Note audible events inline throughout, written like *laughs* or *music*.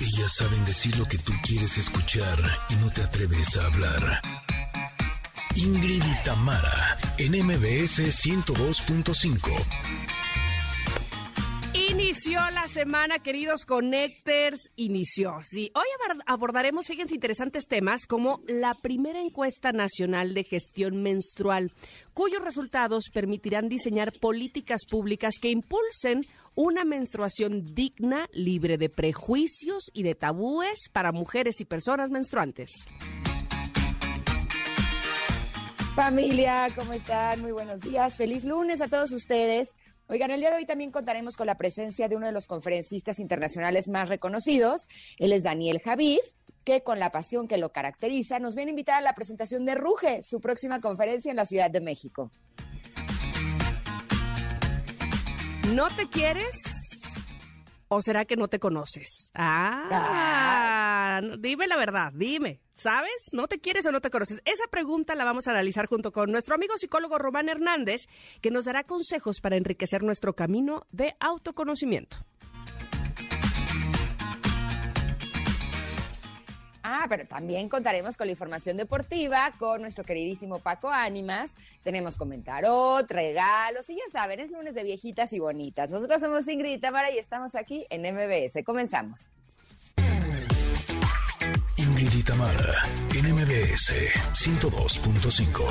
Ellas saben decir lo que tú quieres escuchar y no te atreves a hablar. Ingrid y Tamara, en MBS 102.5. Inició la semana, queridos Connectors, inició. Sí, hoy abordaremos, fíjense, interesantes temas como la primera encuesta nacional de gestión menstrual, cuyos resultados permitirán diseñar políticas públicas que impulsen una menstruación digna, libre de prejuicios y de tabúes para mujeres y personas menstruantes. Familia, ¿cómo están? Muy buenos días. Feliz lunes a todos ustedes. Oigan, el día de hoy también contaremos con la presencia de uno de los conferencistas internacionales más reconocidos. Él es Daniel Javid, que con la pasión que lo caracteriza nos viene a invitar a la presentación de Ruge, su próxima conferencia en la Ciudad de México. ¿No te quieres? ¿O será que no te conoces? Ah, dime la verdad, dime. ¿Sabes? ¿No te quieres o no te conoces? Esa pregunta la vamos a analizar junto con nuestro amigo psicólogo Román Hernández, que nos dará consejos para enriquecer nuestro camino de autoconocimiento. Ah, pero también contaremos con la información deportiva con nuestro queridísimo Paco Ánimas. Tenemos comentarot, regalos y ya saben, es lunes de viejitas y bonitas. Nosotros somos Ingrid y Tamara y estamos aquí en MBS. Comenzamos. Ingrid y Tamara en MBS 102.5.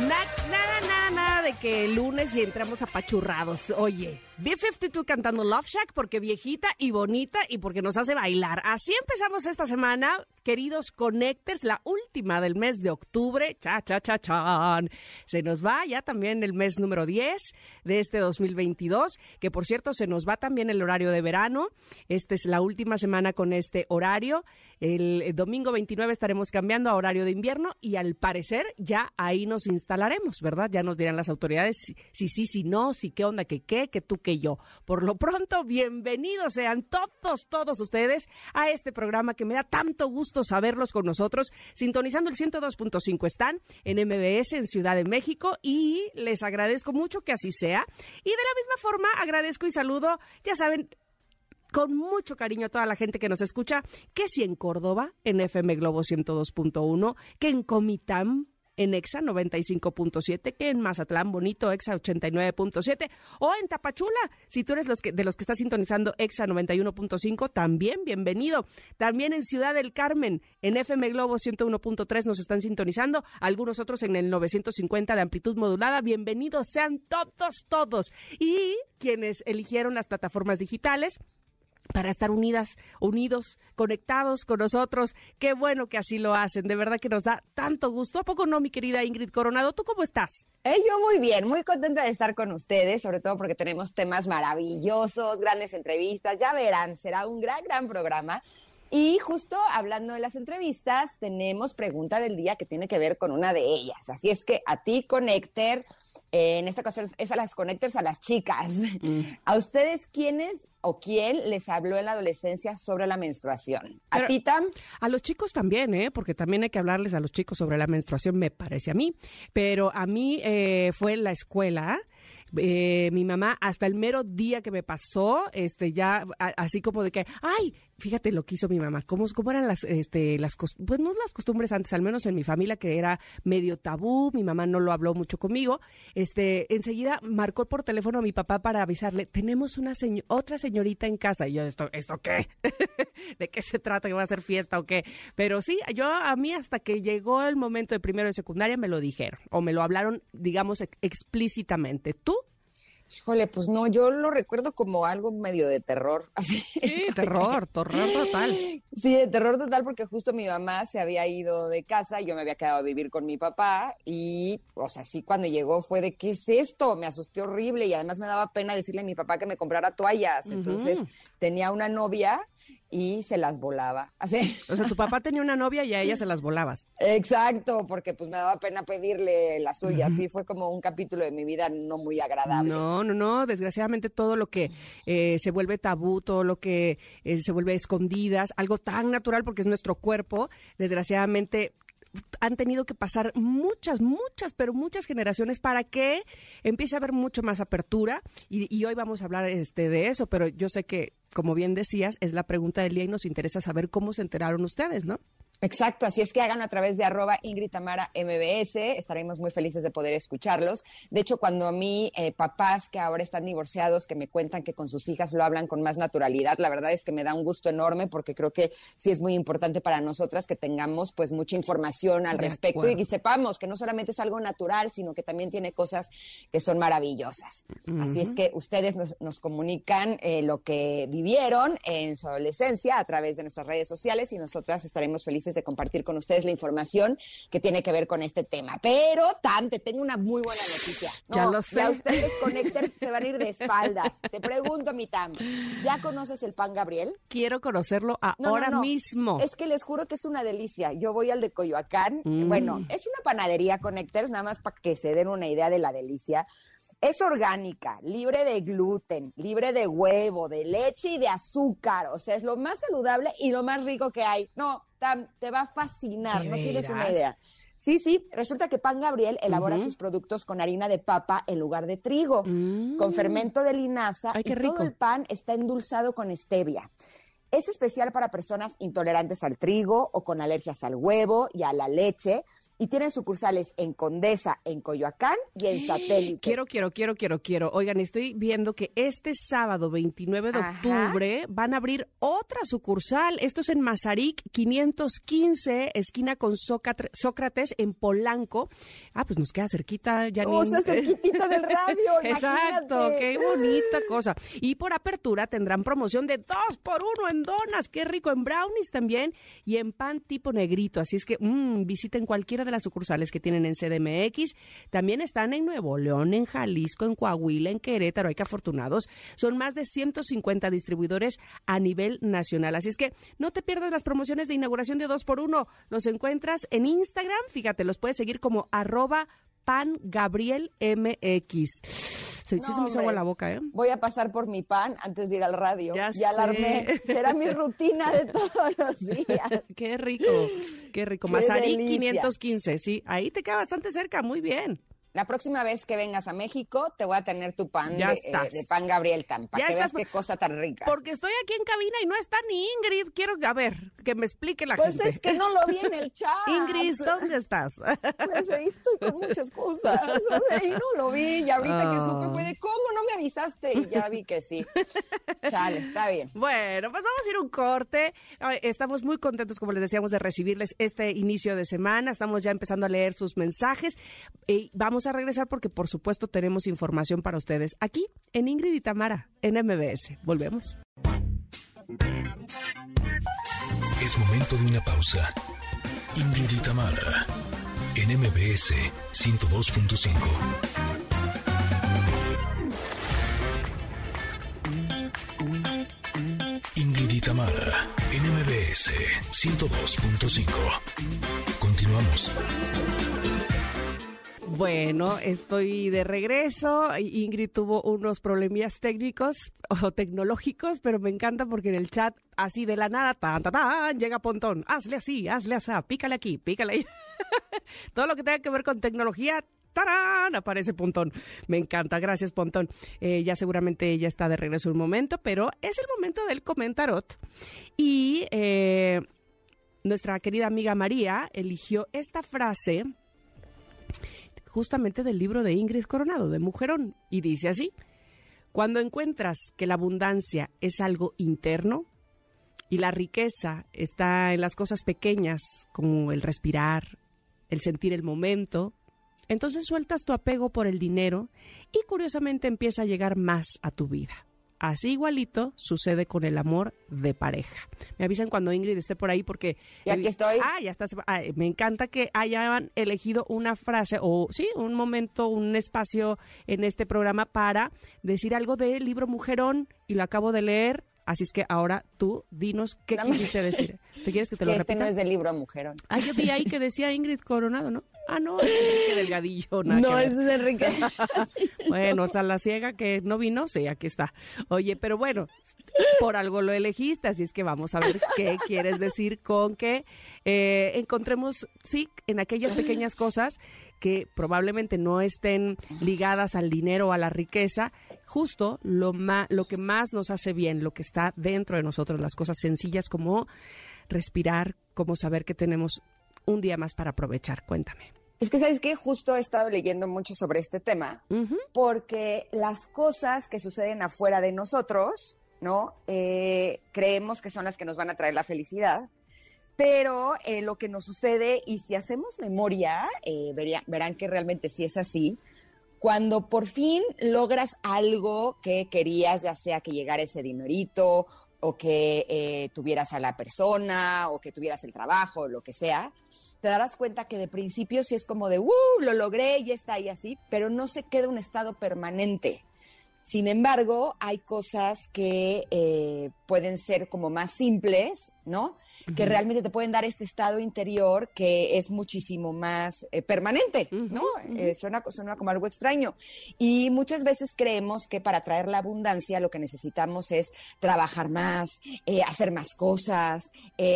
Nada, nada, nada, nada de que el lunes y entramos apachurrados. Oye, B52 cantando Love Shack porque viejita y bonita y porque nos hace bailar. Así empezamos esta semana, queridos Connectors, la última del mes de octubre. Cha, cha, cha, chan. Se nos va ya también el mes número 10 de este 2022, que por cierto se nos va también el horario de verano. Esta es la última semana con este horario. El domingo 29 estaremos cambiando a horario de invierno y al parecer ya ahí nos instalaremos, ¿verdad? Ya nos dirán las autoridades si sí, si, si, no, si qué onda, que qué, que tú, que yo. Por lo pronto, bienvenidos sean todos, todos ustedes a este programa que me da tanto gusto saberlos con nosotros. Sintonizando el 102.5 están en MBS en Ciudad de México y les agradezco mucho que así sea. Y de la misma forma agradezco y saludo, ya saben, con mucho cariño a toda la gente que nos escucha, que si en Córdoba, en FM Globo 102.1, que en Comitán, en EXA 95.7, que en Mazatlán Bonito EXA 89.7 o en Tapachula, si tú eres los que, de los que estás sintonizando EXA 91.5, también bienvenido. También en Ciudad del Carmen, en FM Globo 101.3 nos están sintonizando, algunos otros en el 950 de amplitud modulada. Bienvenidos sean todos, todos. Y quienes eligieron las plataformas digitales, para estar unidas, unidos, conectados con nosotros. Qué bueno que así lo hacen, de verdad que nos da tanto gusto. ¿A poco no, mi querida Ingrid Coronado? ¿Tú cómo estás? Eh, yo muy bien, muy contenta de estar con ustedes, sobre todo porque tenemos temas maravillosos, grandes entrevistas, ya verán, será un gran, gran programa. Y justo hablando de las entrevistas, tenemos pregunta del día que tiene que ver con una de ellas. Así es que a ti, Connector, en esta ocasión es a las Connectors, a las chicas. Mm. *laughs* ¿A ustedes quiénes o quién les habló en la adolescencia sobre la menstruación? ¿A ti, Tam? A los chicos también, ¿eh? Porque también hay que hablarles a los chicos sobre la menstruación, me parece a mí. Pero a mí eh, fue en la escuela eh, mi mamá hasta el mero día que me pasó, este, ya así como de que, ay, fíjate lo que hizo mi mamá, cómo, cómo eran las, este, las, pues no las costumbres antes, al menos en mi familia que era medio tabú, mi mamá no lo habló mucho conmigo, este, enseguida marcó por teléfono a mi papá para avisarle, tenemos una otra señorita en casa, y yo, ¿esto, esto qué? *laughs* ¿De qué se trata? ¿Que va a ser fiesta o qué? Pero sí, yo a mí hasta que llegó el momento de primero de secundaria me lo dijeron, o me lo hablaron, digamos, explícitamente. ¿Tú? Híjole, pues no, yo lo recuerdo como algo medio de terror. *laughs* Así. Sí, terror, terror total. Sí, de terror total porque justo mi mamá se había ido de casa y yo me había quedado a vivir con mi papá y, o sea, sí, cuando llegó fue de, ¿qué es esto? Me asusté horrible y además me daba pena decirle a mi papá que me comprara toallas. Entonces tenía una novia y se las volaba. *laughs* Así. O sea, tu papá tenía una novia y a ella se las volabas. Exacto, porque pues me daba pena pedirle la suya. Así fue como un capítulo de mi vida no muy agradable. No, no, no. Desgraciadamente todo lo que eh, se vuelve tabú, todo lo que eh, se vuelve escondidas, algo tan natural porque es nuestro cuerpo, desgraciadamente han tenido que pasar muchas, muchas, pero muchas generaciones para que empiece a haber mucho más apertura y, y hoy vamos a hablar este, de eso, pero yo sé que como bien decías, es la pregunta del día y nos interesa saber cómo se enteraron ustedes, ¿no? Exacto, así es que hagan a través de arroba Ingrid Tamara MBS, estaremos muy felices de poder escucharlos. De hecho, cuando a mí, eh, papás que ahora están divorciados, que me cuentan que con sus hijas lo hablan con más naturalidad, la verdad es que me da un gusto enorme porque creo que sí es muy importante para nosotras que tengamos pues mucha información al respecto y que sepamos que no solamente es algo natural, sino que también tiene cosas que son maravillosas. Así es que ustedes nos, comunican eh, lo que vivieron en su adolescencia a través de nuestras redes sociales y nosotras estaremos felices de compartir con ustedes la información que tiene que ver con este tema. Pero, Tam, te tengo una muy buena noticia. ya lo sé. Ya ustedes Connectors se van a ir de *laughs* espaldas. Te pregunto, mi Tam, ¿ya conoces el pan Gabriel? Quiero conocerlo ahora mismo. Es que les juro que es una delicia. Yo voy al de Coyoacán. Mm. Bueno, es una panadería Connectors, nada más para que se den una idea de la delicia. Es orgánica, libre de gluten, libre de huevo, de leche y de azúcar. O sea, es lo más saludable y lo más rico que hay. No, te va a fascinar, no tienes una idea. Sí, sí, resulta que Pan Gabriel elabora sus productos con harina de papa en lugar de trigo, con mm. fermento de linaza y todo el pan está endulzado con stevia. Es especial para personas intolerantes al trigo o con alergias al huevo y a la leche y tienen sucursales en Condesa, en Coyoacán y en Satélite. Quiero, quiero, quiero, quiero, quiero. Oigan, estoy viendo que este sábado 29 de octubre van a abrir otra sucursal. Esto es en Mazarik 515, esquina con Sócrates en Polanco. Ah, pues nos queda cerquita, ya O sea, cerquitita del radio, *laughs* Exacto, qué bonita cosa. Y por apertura tendrán promoción de dos por uno en donas. Qué rico, en brownies también y en pan tipo negrito. Así es que mmm, visiten cualquiera de las sucursales que tienen en CDMX. También están en Nuevo León, en Jalisco, en Coahuila, en Querétaro. Hay que afortunados. Son más de 150 distribuidores a nivel nacional. Así es que no te pierdas las promociones de inauguración de 2x1. Los encuentras en Instagram. Fíjate, los puedes seguir como arroba pan Gabriel MX. Se, se me hizo agua la boca, ¿eh? Voy a pasar por mi pan antes de ir al radio. Ya, ya alarmé. *laughs* Será mi rutina de *laughs* todos los días. qué rico, qué rico. Mazarí 515, sí. Ahí te queda bastante cerca, muy bien. La próxima vez que vengas a México, te voy a tener tu pan de, eh, pan Gabriel Tam, para que veas qué cosa tan rica. Porque estoy aquí en cabina y no está ni Ingrid. Quiero, a ver, que me explique la pues gente. Pues es que no lo vi en el *laughs* chat. Ingrid, ¿dónde estás? *laughs* Pues ahí estoy con muchas cosas. O sea, y no lo vi. Y ahorita que supe fue de, ¿cómo no me avisaste? Y ya vi que sí. *laughs* Chale, está bien. Bueno, pues vamos a ir un corte. Estamos muy contentos, como les decíamos, de recibirles este inicio de semana. Estamos ya empezando a leer sus mensajes. Y vamos a regresar porque por supuesto tenemos información para ustedes aquí en Ingrid y Tamara, en MBS. Volvemos. Es momento de una pausa. Ingrid y Tamara, en MBS 102.5. Ingrid y Tamara, en MBS 102.5. Continuamos. Bueno, estoy de regreso. Ingrid tuvo unos problemillas técnicos o tecnológicos, pero me encanta porque en el chat, así de la nada, tan, tan, tan, llega Pontón. Hazle así, hazle así, pícale aquí, pícale ahí. *laughs* Todo lo que tenga que ver con tecnología, ¡tarán! Aparece Pontón. Me encanta, gracias Pontón. Eh, ya seguramente ella está de regreso un momento, pero es el momento del comentarot. Y eh, nuestra querida amiga María eligió esta frase justamente del libro de Ingrid Coronado, de Mujerón, y dice así, cuando encuentras que la abundancia es algo interno y la riqueza está en las cosas pequeñas como el respirar, el sentir el momento, entonces sueltas tu apego por el dinero y curiosamente empieza a llegar más a tu vida. Así igualito sucede con el amor de pareja. Me avisan cuando Ingrid esté por ahí porque... Y aquí estoy. Ah, ya estás. Ah, me encanta que hayan elegido una frase o sí, un momento, un espacio en este programa para decir algo del libro Mujerón y lo acabo de leer. Así es que ahora tú dinos qué quisiste decir. ¿Te quieres que te lo repita? Este no es del libro Mujerón. Ah, yo vi ahí que decía Ingrid Coronado, ¿no? Ah, no, es Enrique Delgadillo. no, es de Enrique. bueno, o sea, la ciega que no vino, sí, aquí está. Oye, pero bueno, por algo lo elegiste, así es que vamos a ver qué quieres decir con que eh, encontremos, sí, en aquellas pequeñas cosas que probablemente no estén ligadas al dinero o a la riqueza, justo lo, lo que más nos hace bien, lo que está dentro de nosotros, las cosas sencillas como respirar, como saber que tenemos un día más para aprovechar. Cuéntame. Es que, ¿sabes qué? Justo he estado leyendo mucho sobre este tema, porque las cosas que suceden afuera de nosotros, ¿no? Eh, creemos que son las que nos van a traer la felicidad, pero eh, lo que nos sucede, y si hacemos memoria, eh, verán que realmente sí es así, cuando por fin logras algo que querías, ya sea que llegara ese dinerito o que eh, tuvieras a la persona o que tuvieras el trabajo lo que sea, te darás cuenta que de principio sí es como de, ¡uh! Lo logré y está ahí así, pero no se queda un estado permanente. Sin embargo, hay cosas que eh, pueden ser como más simples, ¿no? Que realmente te pueden dar este estado interior que es muchísimo más eh, permanente, ¿no? Eh, suena, suena, como algo extraño. Y muchas veces creemos que para traer la abundancia lo que necesitamos es trabajar más, eh, hacer más cosas,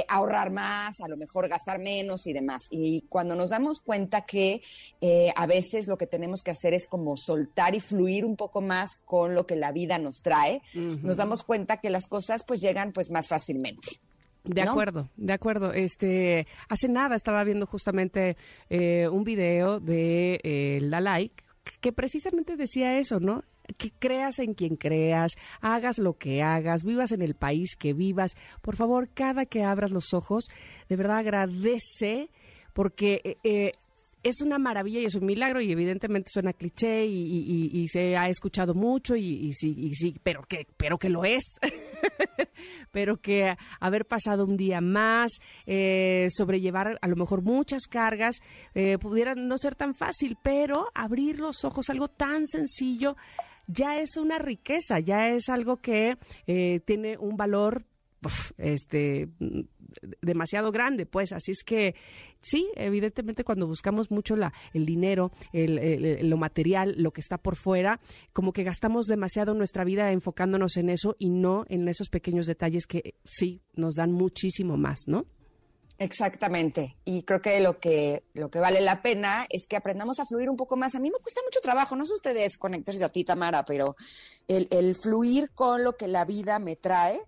ahorrar más, a lo mejor gastar menos y demás. Y cuando nos damos cuenta que a veces lo que tenemos que hacer es como soltar y fluir un poco más con lo que la vida nos trae, nos damos cuenta que las cosas pues llegan pues más fácilmente. De acuerdo, de acuerdo. Este, hace nada estaba viendo justamente eh, un video de eh, La Like que precisamente decía eso, ¿no? Que creas en quien creas, hagas lo que hagas, vivas en el país que vivas. Por favor, cada que abras los ojos, de verdad agradece porque eh, es una maravilla y es un milagro y evidentemente suena cliché y, se ha escuchado mucho y, sí, sí, pero que, pero que lo es. *laughs* *laughs* pero que haber pasado un día más, eh, sobrellevar a lo mejor muchas cargas, eh, pudiera no ser tan fácil, pero abrir los ojos, algo tan sencillo, ya es una riqueza, ya es algo que eh, tiene un valor este demasiado grande, pues así es que sí, evidentemente cuando buscamos mucho la, el dinero, el, lo material, lo que está por fuera, como que gastamos demasiado nuestra vida enfocándonos en eso y no en esos pequeños detalles que sí nos dan muchísimo más, ¿no? Exactamente. Y creo que lo que lo que vale la pena es que aprendamos a fluir un poco más. A mí me cuesta mucho trabajo, no sé ustedes conectarse a ti, Tamara, pero el, el fluir con lo que la vida me trae,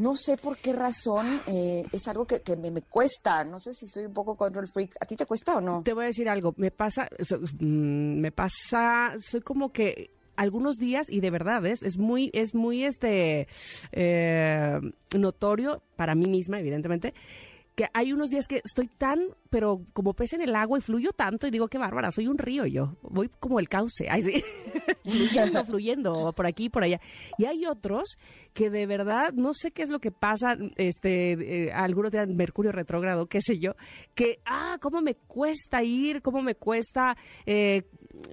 no sé por qué razón eh, es algo que, me, cuesta. No sé si soy un poco control freak. ¿A ti te cuesta o no? Te voy a decir algo. Me pasa, mm, me pasa, soy como que algunos días y de verdad es, es muy, es muy este eh, notorio para mí misma, evidentemente que hay unos días que estoy tan, pero como pez en el agua y fluyo tanto y digo, qué bárbara, soy un río yo, voy como el cauce, ay sí, *laughs* fluyendo, fluyendo, por aquí, por allá. Y hay otros que de verdad, no sé qué es lo que pasa, este, eh, algunos dirán Mercurio retrógrado, qué sé yo, que, ah, cómo me cuesta ir, cómo me cuesta eh,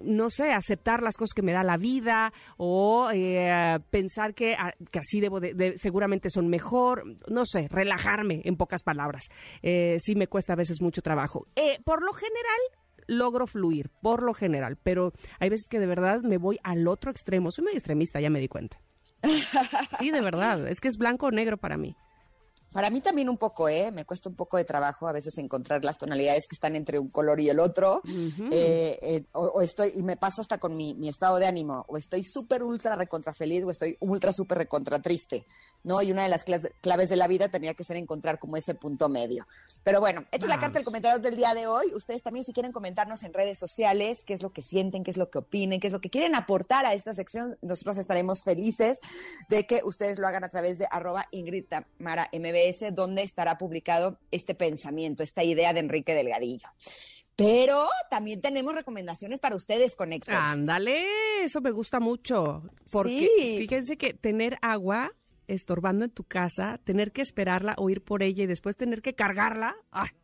no sé, aceptar las cosas que me da la vida o eh, pensar que, ah, que, así debo de, seguramente son mejor, no sé, relajarme en pocas palabras. Eh, sí me cuesta a veces mucho trabajo. Eh, por lo general logro fluir, por lo general, pero hay veces que de verdad me voy al otro extremo. Soy muy extremista, ya me di cuenta. *laughs* Sí, de verdad, es que es blanco o negro para mí. Para mí también un poco, ¿eh? Me cuesta un poco de trabajo a veces encontrar las tonalidades que están entre un color y el otro. Eh, eh, o, estoy, y me pasa hasta con mi, estado de ánimo, o estoy súper ultra recontra feliz o estoy ultra súper recontra triste, ¿no? Y una de las claves de la vida tenía que ser encontrar como ese punto medio. Pero bueno, esta es la carta del comentario del día de hoy. Ustedes también si quieren comentarnos en redes sociales qué es lo que sienten, qué es lo que opinen, qué es lo que quieren aportar a esta sección, nosotros estaremos felices de que ustedes lo hagan a través de arroba Ingrid Tamara MB donde estará publicado este pensamiento, esta idea de Enrique Delgadillo. Pero también tenemos recomendaciones para ustedes, Conectores. Ándale, eso me gusta mucho. Porque fíjense que tener agua estorbando en tu casa, tener que esperarla o ir por ella y después tener que cargarla,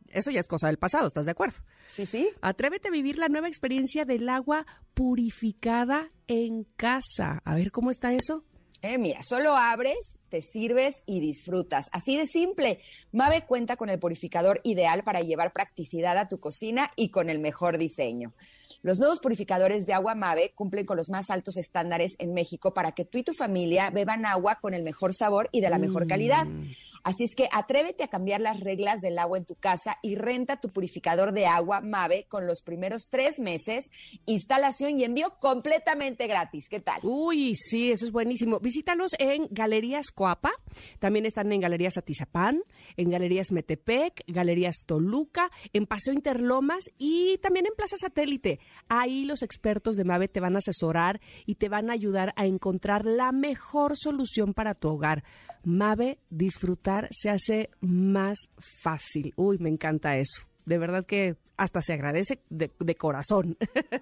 eso ya es cosa del pasado, ¿estás de acuerdo? Sí, sí. Atrévete a vivir la nueva experiencia del agua purificada en casa. A ver cómo está eso. Eh, mira, solo abres, te sirves y disfrutas. Así de simple. Mave cuenta con el purificador ideal para llevar practicidad a tu cocina y con el mejor diseño. Los nuevos purificadores de agua Mave cumplen con los más altos estándares en México para que tú y tu familia beban agua con el mejor sabor y de la mejor calidad. Mm. Así es que atrévete a cambiar las reglas del agua en tu casa y renta tu purificador de agua Mave con los primeros tres meses, instalación y envío completamente gratis. ¿Qué tal? Uy, sí, eso es buenísimo. Visítalos en Galerías Coapa, también están en Galerías Atizapán, en Galerías Metepec, Galerías Toluca, en Paseo Interlomas y también en Plaza Satélite. Ahí los expertos de MAVE te van a asesorar y te van a ayudar a encontrar la mejor solución para tu hogar. MAVE, disfrutar se hace más fácil. Uy, me encanta eso. De verdad que hasta se agradece de, de corazón.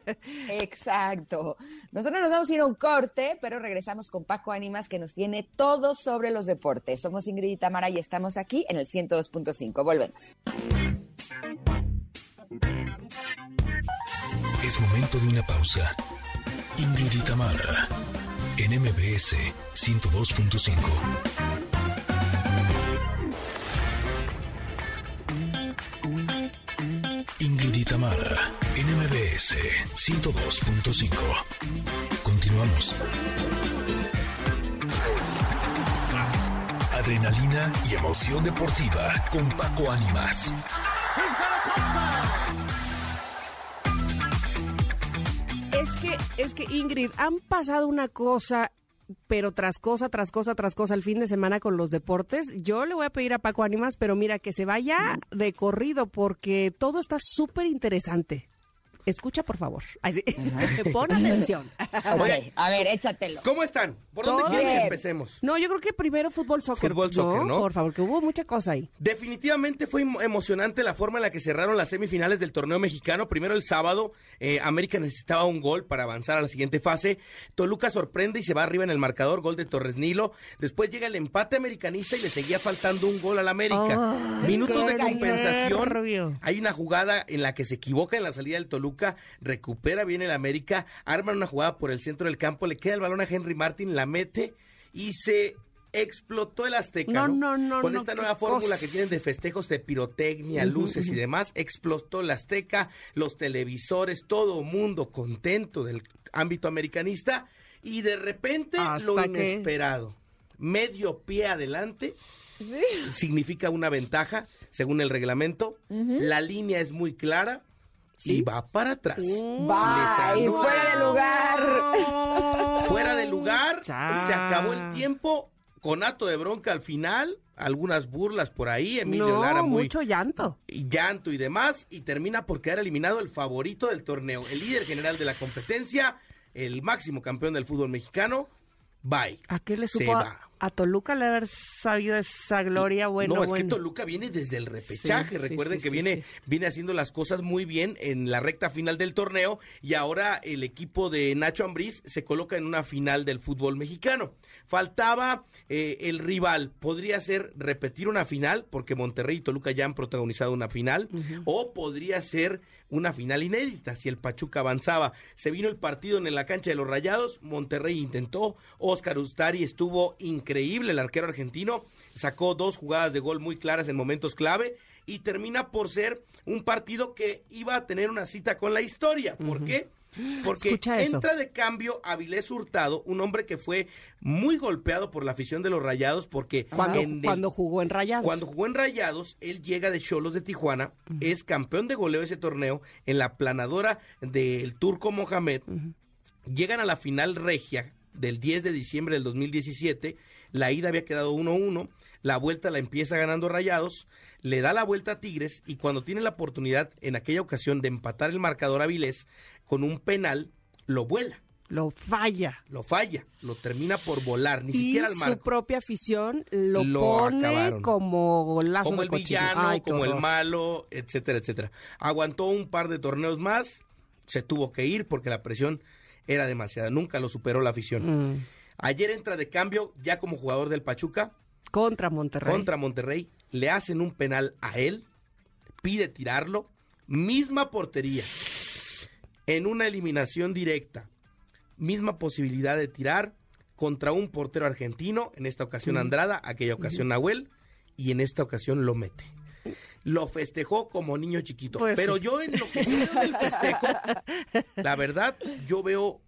*laughs* Exacto. Nosotros nos vamos a ir a un corte, pero regresamos con Paco Ánimas que nos tiene todo sobre los deportes. Somos Ingrid y Tamara y estamos aquí en el 102.5. Volvemos. Es momento de una pausa. Ingrid y Tamara, en MBS 102.5. Ingrid y Tamara, en MBS 102.5. Continuamos. Adrenalina y emoción deportiva con Paco Ánimas. Que, es que Ingrid, han pasado una cosa, pero tras cosa, tras cosa, tras cosa el fin de semana con los deportes. Yo le voy a pedir a Paco Ánimas, pero mira, que se vaya de corrido porque todo está súper interesante. Escucha, por favor. *laughs* Pon atención. Ok, a ver, échatelo. ¿Cómo están? ¿Por dónde quieren que empecemos? No, yo creo que primero fútbol soccer. Fútbol, soccer, ¿no? Por favor, que hubo mucha cosa ahí. Definitivamente fue emo- emocionante la forma en la que cerraron las semifinales del torneo mexicano. Primero el sábado, eh, América necesitaba un gol para avanzar a la siguiente fase. Toluca sorprende y se va arriba en el marcador, gol de Torres Nilo. Después llega el empate americanista y le seguía faltando un gol al América. Minutos de compensación. Hay una jugada en la que se equivoca en la salida del Toluca, recupera bien el América, arman una jugada por el centro del campo, le queda el balón a Henry Martin, la mete y se explotó el Azteca. No, No, no, no, Con no, esta nueva fórmula cosa. que tienen de festejos de pirotecnia, luces y demás, explotó el Azteca, los televisores, todo mundo contento del ámbito americanista y de repente lo que- inesperado. Medio pie adelante significa una ventaja según el reglamento. La línea es muy clara y va para atrás. Les *laughs* anula. fuera de lugar. Fuera de lugar, Ya. se acabó el tiempo. Con ato de bronca al final, algunas burlas por ahí, Emilio no, Lara muy mucho llanto. y llanto y demás, y termina por quedar eliminado el favorito del torneo, el líder general de la competencia, el máximo campeón del fútbol mexicano. Bye. ¿A qué le Se supo a, va. A Toluca le haber sabido esa gloria? Bueno, no, es bueno. que Toluca viene desde el repechaje. Sí, Recuerden sí, que viene, viene haciendo las cosas muy bien en la recta final del torneo y ahora el equipo de Nacho Ambriz se coloca en una final del fútbol mexicano. Faltaba eh, el rival, podría ser repetir una final, porque Monterrey y Toluca ya han protagonizado una final, o podría ser una final inédita si el Pachuca avanzaba. Se vino el partido en la cancha de los Rayados, Monterrey intentó, Oscar Ustari estuvo increíble, el arquero argentino, sacó dos jugadas de gol muy claras en momentos clave y termina por ser un partido que iba a tener una cita con la historia. ¿Por qué? Porque entra de cambio Avilés Hurtado, un hombre que fue muy golpeado por la afición de los Rayados porque Cuando, en el- cuando jugó en Rayados. cuando jugó en Rayados, él llega de Cholos de Tijuana, es campeón de goleo ese torneo en la planadora del Turco Mohamed. Llegan a la final regia del 10 de diciembre del 2017. La ida había quedado 1-1. La vuelta la empieza ganando Rayados. Le da la vuelta a Tigres y cuando tiene la oportunidad en aquella ocasión de empatar el marcador a Avilés con un penal, lo vuela. Lo falla. Lo falla, lo termina por volar, ni y siquiera al su propia afición lo, Lo pone acabaron. como golazo como de el cochino. villano, Ay, como el malo, etcétera, etcétera. Aguantó un par de torneos más, se tuvo que ir porque la presión era demasiada, nunca lo superó la afición. Mm. Ayer entra de cambio ya como jugador del Pachuca Contra Monterrey. contra Monterrey, le hacen un penal a él, pide tirarlo, misma portería, en una eliminación directa, misma posibilidad de tirar contra un portero argentino, en esta ocasión Andrada, aquella ocasión Nahuel, y en esta ocasión lo mete. lo festejó como niño chiquito. Pues Pero sí. yo en lo que veo del festejo, *laughs* la verdad, yo veo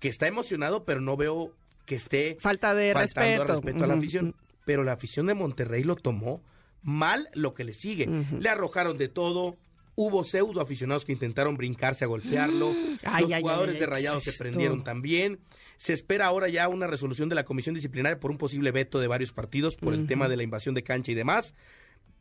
que está emocionado, pero no veo que esté Falta de faltando respeto. respeto a la afición. Pero la afición de Monterrey lo tomó mal lo que le sigue. Le arrojaron de todo. Hubo pseudo aficionados que intentaron brincarse a golpearlo. Ay, Los ay, jugadores ay, de ay, Rayados ¿qué se prendieron también. Se espera ahora ya una resolución de la comisión disciplinaria por un posible veto de varios partidos por el tema de la invasión de cancha y demás.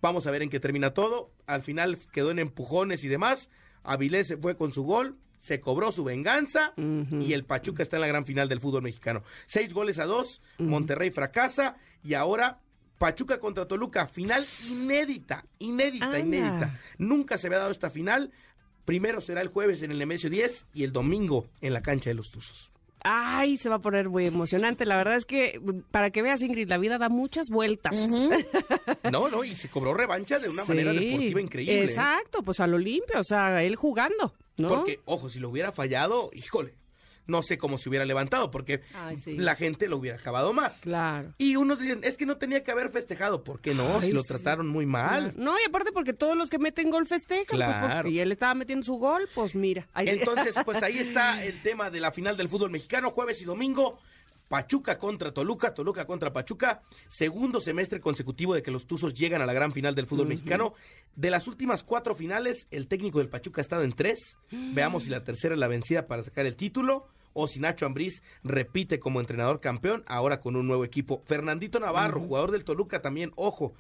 Vamos a ver en qué termina todo. Al final quedó en empujones y demás. Avilés se fue con su gol, se cobró su venganza y el Pachuca está en la gran final del fútbol mexicano. Seis goles a dos, Monterrey fracasa y ahora Pachuca contra Toluca, final inédita, inédita, Anda. inédita. Nunca se había dado esta final. Primero será el jueves en el Nemesio 10 y el domingo en la cancha de los Tuzos. Ay, se va a poner muy emocionante. La verdad es que, para que veas, Ingrid, la vida da muchas vueltas. *laughs* No, no, y se cobró revancha de una manera deportiva increíble. ¿eh? Exacto, pues al Olimpia, o sea, él jugando, ¿no? Porque, ojo, si lo hubiera fallado, híjole, no sé cómo se hubiera levantado, porque Ay, sí. la gente lo hubiera acabado más. Claro. Y unos dicen, es que no tenía que haber festejado. ¿Por qué no? Ay, si lo sí. trataron muy mal. No, y aparte porque todos los que meten gol festejan. pues, Claro. porque- y él estaba metiendo su gol, pues mira. Ay, sí. Entonces, *laughs* pues ahí está el tema de la final del fútbol mexicano, jueves y domingo. Pachuca contra Toluca, Toluca contra Pachuca, segundo semestre consecutivo de que los Tuzos llegan a la gran final del fútbol mexicano. De las últimas cuatro finales, el técnico del Pachuca ha estado en tres. *gasps* Veamos si la tercera es la vencida para sacar el título o si Nacho Ambriz repite como entrenador campeón, ahora con un nuevo equipo. Fernandito Navarro, jugador del Toluca también, ojo,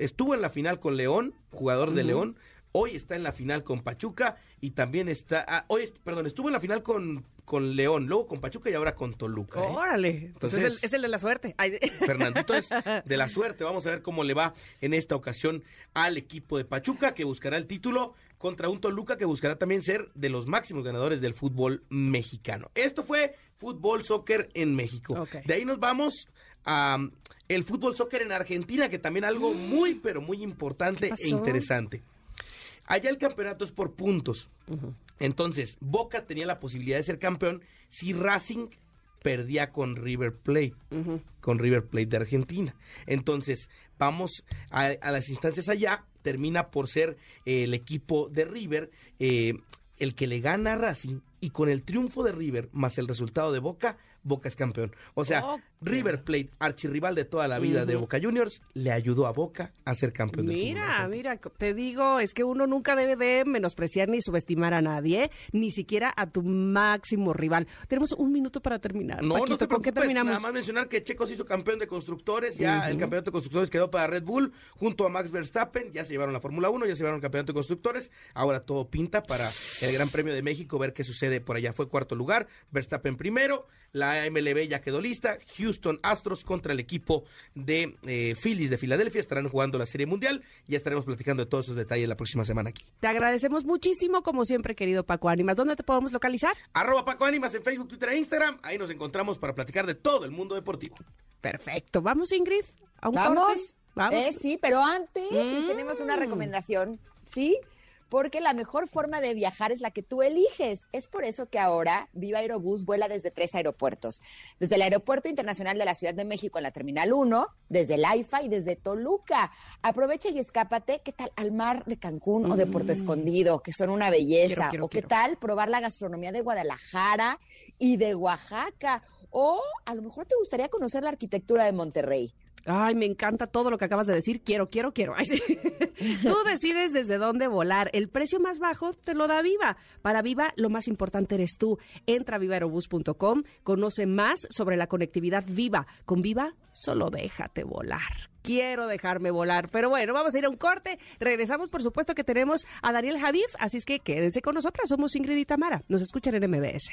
estuvo en la final con León, jugador de León, hoy está en la final con Pachuca y también está, ah, hoy, perdón, estuvo en la final con, con León, luego con Pachuca y ahora con Toluca. ¿eh? Órale. Pues es, Entonces- el, es el de la suerte. Ay. *laughs* Fernandito es de la *laughs* suerte. Vamos a ver cómo le va en esta ocasión al equipo de Pachuca, que buscará el título contra un Toluca que buscará también ser de los máximos ganadores del fútbol mexicano. Esto fue fútbol soccer en México. De ahí nos vamos a um, el fútbol soccer en Argentina, que también algo muy, pero muy importante ¿Qué e interesante. Allá el campeonato es por puntos. Entonces, Boca tenía la posibilidad de ser campeón si Racing perdía con River Plate, con River Plate de Argentina. Entonces, vamos a, a las instancias allá, termina por ser eh, el equipo de River eh, el que le gana a Racing y con el triunfo de River más el resultado de Boca, Boca es campeón. O sea. River Plate, archirrival de toda la vida de Boca Juniors, le ayudó a Boca a ser campeón del Mira, argentino. mira, te digo, es que uno nunca debe de menospreciar ni subestimar a nadie, ni siquiera a tu máximo rival. Tenemos un minuto para terminar. No, Paquito, no te ¿con qué preocupes, terminamos? nada más mencionar que Checo se hizo campeón de constructores, ya el campeonato de constructores quedó para Red Bull, junto a Max Verstappen, ya se llevaron la Fórmula 1, ya se llevaron el campeonato de constructores, ahora todo pinta para el Gran Premio de México, ver qué sucede por allá, fue cuarto lugar, Verstappen primero, la MLB ya quedó lista, Houston Astros contra el equipo de eh, Phillies de Filadelfia, estarán jugando la Serie Mundial, ya estaremos platicando de todos esos detalles la próxima semana aquí. Te agradecemos muchísimo, como siempre, querido Paco Ánimas. ¿Dónde te podemos localizar? Arroba Paco Ánimas en Facebook, Twitter e Instagram, ahí nos encontramos para platicar de todo el mundo deportivo. Perfecto. ¿Vamos, Ingrid? ¿A un Vamos. corte? Vamos. Eh, sí, pero antes les Mm. tenemos una recomendación, ¿sí? Porque la mejor forma de viajar es la que tú eliges. Es por eso que ahora Viva Aerobús vuela desde tres aeropuertos. Desde el Aeropuerto Internacional de la Ciudad de México en la Terminal 1, desde el AIFA y desde Toluca. Aprovecha y escápate. ¿Qué tal al mar de Cancún o de Puerto Escondido, que son una belleza? Mm. Quiero, quiero, o qué quiero. tal probar la gastronomía de Guadalajara y de Oaxaca. O a lo mejor te gustaría conocer la arquitectura de Monterrey. Ay, me encanta todo lo que acabas de decir. Quiero, quiero, quiero. *laughs* Tú decides desde dónde volar. El precio más bajo te lo da Viva. Para Viva, lo más importante eres tú. Entra a vivaerobus.com, conoce más sobre la conectividad Viva. Con Viva, solo déjate volar. Quiero dejarme volar. Pero bueno, vamos a ir a un corte. Regresamos, por supuesto, que tenemos a Daniel Javif. Así es que quédense con nosotras. Somos Ingrid y Tamara. Nos escuchan en MBS.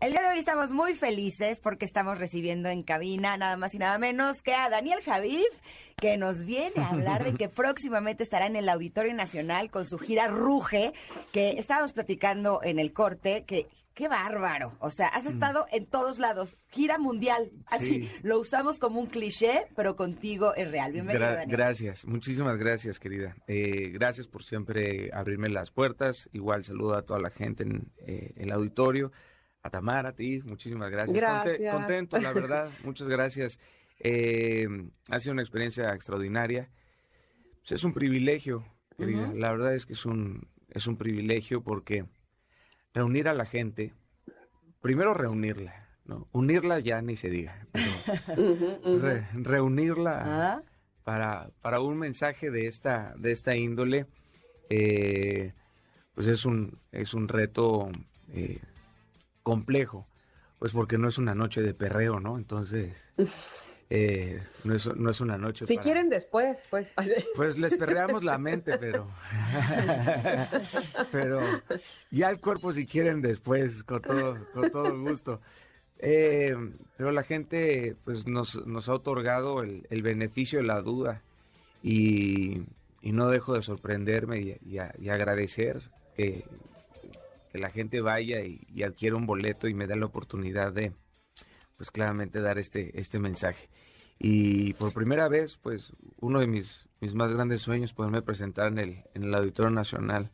El día de hoy estamos muy felices porque estamos recibiendo en cabina nada más y nada menos que a Daniel Javif, que nos viene a hablar de que *laughs* próximamente estará en el Auditorio Nacional con su gira Ruge, que estábamos platicando en el corte, que qué bárbaro. O sea, has estado en todos lados, gira mundial. Así Sí. lo usamos como un cliché, pero contigo es real. Bienvenido, Gra- Daniel. gracias, muchísimas gracias, querida. Eh, gracias por siempre abrirme las puertas. Igual saludo a toda la gente en eh, el auditorio. A Tamara, a ti, muchísimas gracias. Gracias. contento, la *laughs* verdad, muchas gracias. Eh, ha sido una experiencia extraordinaria. Pues es un privilegio, querida. La verdad es que es un, es un privilegio porque reunir a la gente, primero reunirla, ¿no? Unirla ya ni se diga, pero *laughs* re- reunirla Ah, para, para un mensaje de esta, de esta índole, eh, pues es un, es un reto eh, complejo, pues porque no es una noche de perreo, ¿no? Entonces, *laughs* eh, no, es, no es una noche Si para- quieren después, pues. *laughs* Pues les perreamos la mente, pero... *laughs* pero ya el cuerpo si quieren después, con todo, con todo gusto. Eh, pero la gente pues nos, nos ha otorgado el, el beneficio de la duda y, y no dejo de sorprenderme y, y a- y agradecer que, que la gente vaya y, y adquiera un boleto y me da la oportunidad de pues claramente dar este, este mensaje. Y por primera vez, pues uno de mis, mis más grandes sueños, poderme presentar en el, en el Auditorio Nacional.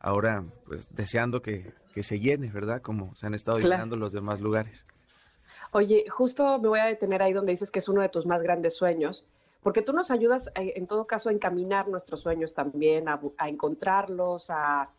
Ahora, pues deseando que, que se llene, ¿verdad? Como se han estado Claro. llenando los demás lugares. Oye, justo me voy a detener ahí donde dices que es uno de tus más grandes sueños, porque tú nos ayudas, eh, en todo caso, a encaminar nuestros sueños también, a encontrarlos, a,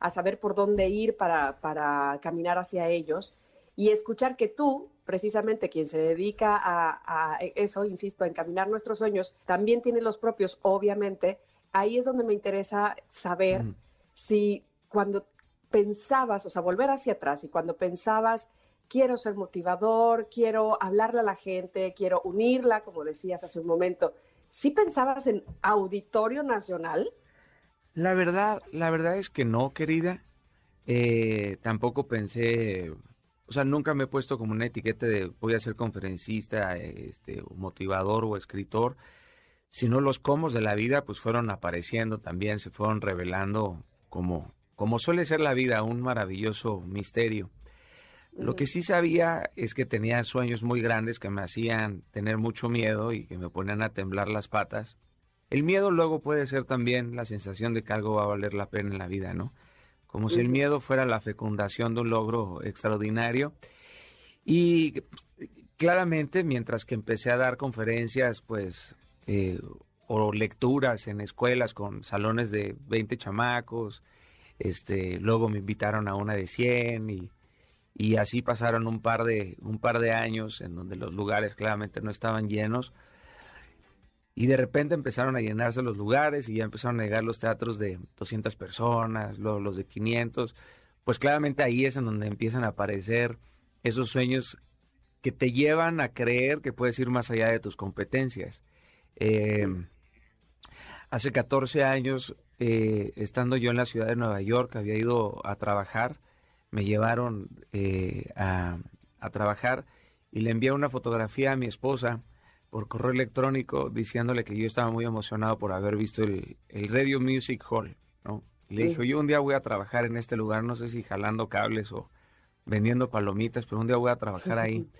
a saber por dónde ir para, para caminar hacia ellos y escuchar que tú, precisamente quien se dedica a, a eso, insisto, a encaminar nuestros sueños, también tiene los propios, obviamente. Ahí es donde me interesa saber si cuando pensabas, o sea, volver hacia atrás y cuando pensabas, quiero ser motivador, quiero hablarle a la gente, quiero unirla, como decías hace un momento, ¿sí pensabas en Auditorio Nacional? La verdad, la verdad es que no, querida. Eh, tampoco pensé, o sea, nunca me he puesto como una etiqueta de voy a ser conferencista, este, o motivador o escritor, sino los comos de la vida pues fueron apareciendo también, se fueron revelando como, como suele ser la vida, un maravilloso misterio. Lo que sí sabía es que tenía sueños muy grandes que me hacían tener mucho miedo y que me ponían a temblar las patas. El miedo luego puede ser también la sensación de que algo va a valer la pena en la vida, ¿no? Como si el miedo fuera la fecundación de un logro extraordinario. Y claramente, mientras que empecé a dar conferencias, pues, eh, o lecturas en escuelas con salones de 20 chamacos, este, luego me invitaron a una de 100 y, y así pasaron un par de un par de años en donde los lugares claramente no estaban llenos y de repente empezaron a llenarse los lugares y ya empezaron a llegar los teatros de 200 personas, los de 500, pues claramente ahí es en donde empiezan a aparecer esos sueños que te llevan a creer que puedes ir más allá de tus competencias. Eh, hace 14 años, eh, estando yo en la ciudad de Nueva York, había ido a trabajar, me llevaron eh, a, a trabajar y le envié una fotografía a mi esposa por correo electrónico diciéndole que yo estaba muy emocionado por haber visto el, el Radio Music Hall, ¿no? Y le dije, yo un día voy a trabajar en este lugar, no sé si jalando cables o vendiendo palomitas, pero un día voy a trabajar ahí. *laughs*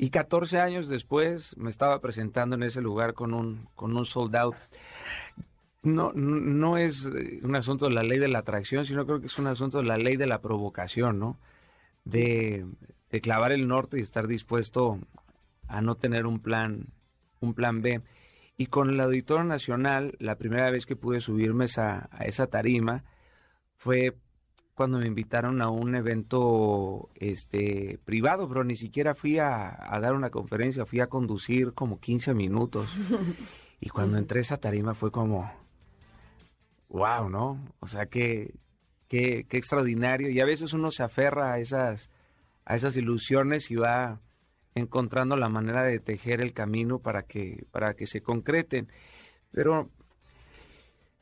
Y 14 años después me estaba presentando en ese lugar con un, con un sold out. No, no- es un asunto de la ley de la atracción, sino creo que es un asunto de la ley de la provocación, ¿no? De, de clavar el norte y estar dispuesto a no tener un plan, un plan B. Y con el Auditorio Nacional, la primera vez que pude subirme esa- a esa tarima fue cuando me invitaron a un evento este privado, pero ni siquiera fui a, a dar una conferencia, fui a conducir como 15 minutos. *laughs* Y cuando entré a esa tarima fue como, wow, ¿no? O sea, qué, qué, qué extraordinario. Y a veces uno se aferra a esas, a esas ilusiones y va encontrando la manera de tejer el camino para que, para que se concreten. Pero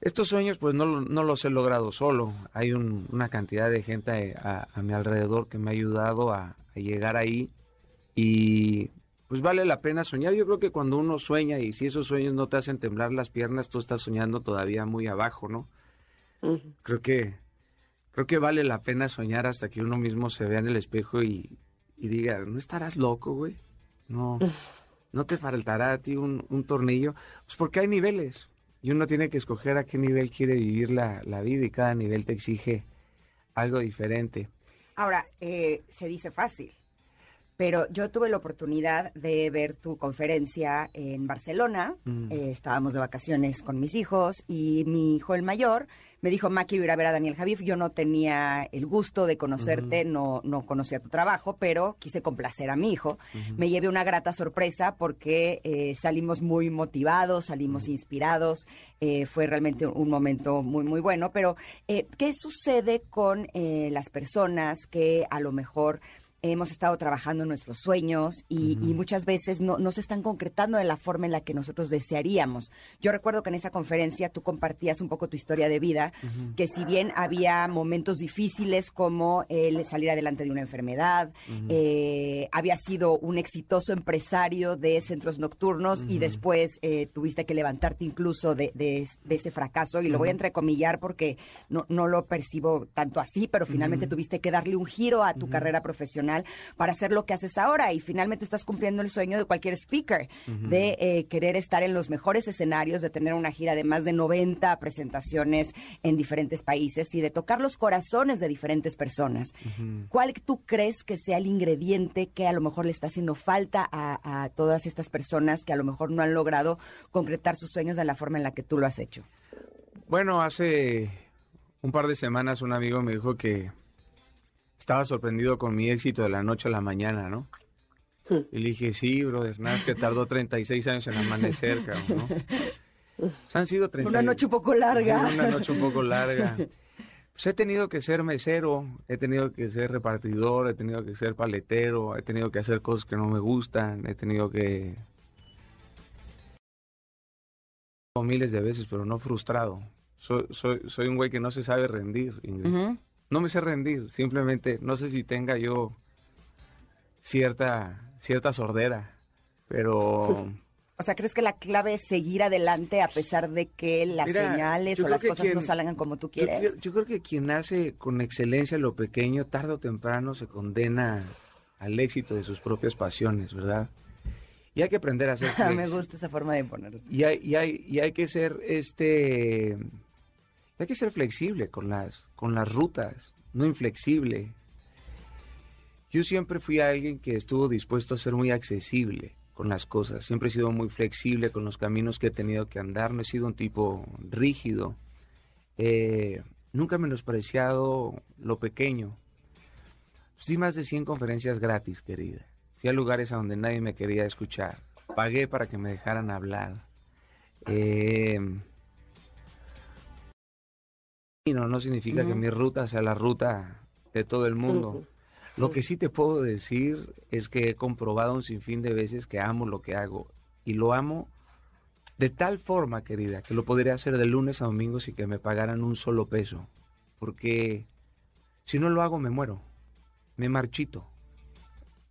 estos sueños pues no, no los he logrado solo. Hay un- una cantidad de gente a, a mi alrededor que me ha ayudado a, a llegar ahí y pues vale la pena soñar. Yo creo que cuando uno sueña y si esos sueños no te hacen temblar las piernas, tú estás soñando todavía muy abajo, ¿no? Creo que creo que vale la pena soñar hasta que uno mismo se vea en el espejo y, diga, no estarás loco, güey. No, *laughs* no te faltará a ti un, tornillo. Pues porque hay niveles y uno tiene que escoger a qué nivel quiere vivir la, la vida y cada nivel te exige algo diferente. Ahora, eh, se dice fácil pero yo tuve la oportunidad de ver tu conferencia en Barcelona. Mm. Eh, estábamos de vacaciones con mis hijos y mi hijo el mayor me dijo, Ma, quiero ir a ver a Daniel Javif. Yo no tenía el gusto de conocerte, no, no conocía tu trabajo, pero quise complacer a mi hijo. Me llevé una grata sorpresa porque eh, salimos muy motivados, salimos inspirados. Eh, fue realmente un momento muy, muy bueno. Pero, ¿qué sucede con las personas que a lo mejor hemos estado trabajando en nuestros sueños y, muchas veces no, no, se están concretando de la forma en la que nosotros desearíamos. Yo recuerdo que en esa conferencia tú compartías un poco tu historia de vida, que si bien había momentos difíciles como el salir adelante de una enfermedad, eh, había sido un exitoso empresario de centros nocturnos y después eh, tuviste que levantarte incluso de, ese fracaso. Y lo voy a entrecomillar porque no, no lo percibo tanto así, pero finalmente tuviste que darle un giro a tu carrera profesional para hacer lo que haces ahora y finalmente estás cumpliendo el sueño de cualquier speaker, de eh, querer estar en los mejores escenarios, de tener una gira de más de 90 presentaciones en diferentes países y de tocar los corazones de diferentes personas. ¿Cuál tú crees que sea el ingrediente que a lo mejor le está haciendo falta a, a todas estas personas que a lo mejor no han logrado concretar sus sueños de la forma en la que tú lo has hecho? Bueno, hace un par de semanas un amigo me dijo que estaba sorprendido con mi éxito de la noche a la mañana, ¿no? Y le dije, sí, brother, nada, es que tardó 36 años en amanecer, cabrón, ¿no? *laughs* han sido 30... Una noche un poco larga. Sí, una noche un poco larga. *laughs* Pues he tenido que ser mesero, he tenido que ser repartidor, he tenido que ser paletero, he tenido que hacer cosas que no me gustan, he tenido que... miles de veces, pero no frustrado. Soy, soy, soy un güey que no se sabe rendir, Ingrid no me sé rendir, simplemente no sé si tenga yo cierta, cierta sordera, pero... *laughs* O sea, ¿crees que la clave es seguir adelante a pesar de que las señales o las cosas no salgan como tú quieres? Yo, creo que quien hace con excelencia lo pequeño, tarde o temprano se condena al éxito de sus propias pasiones, ¿verdad? Y hay que aprender a ser *laughs* Me gusta esa forma de ponerlo. Y hay, y hay, y hay que ser este hay que ser flexible con las, con las rutas, no inflexible. Yo siempre fui alguien que estuvo dispuesto a ser muy accesible con las cosas. Siempre he sido muy flexible con los caminos que he tenido que andar. No he sido un tipo rígido. Eh, nunca menospreciado lo pequeño. Di más de 100 conferencias gratis, querida. Fui a lugares a donde nadie me quería escuchar. Pagué para que me dejaran hablar. Eh, no significa que mi ruta sea la ruta de todo el mundo. Lo que sí te puedo decir es que he comprobado un sinfín de veces que amo lo que hago y lo amo de tal forma, querida, que lo podría hacer de lunes a domingo sin que me pagaran un solo peso. Porque si no lo hago me muero, me marchito.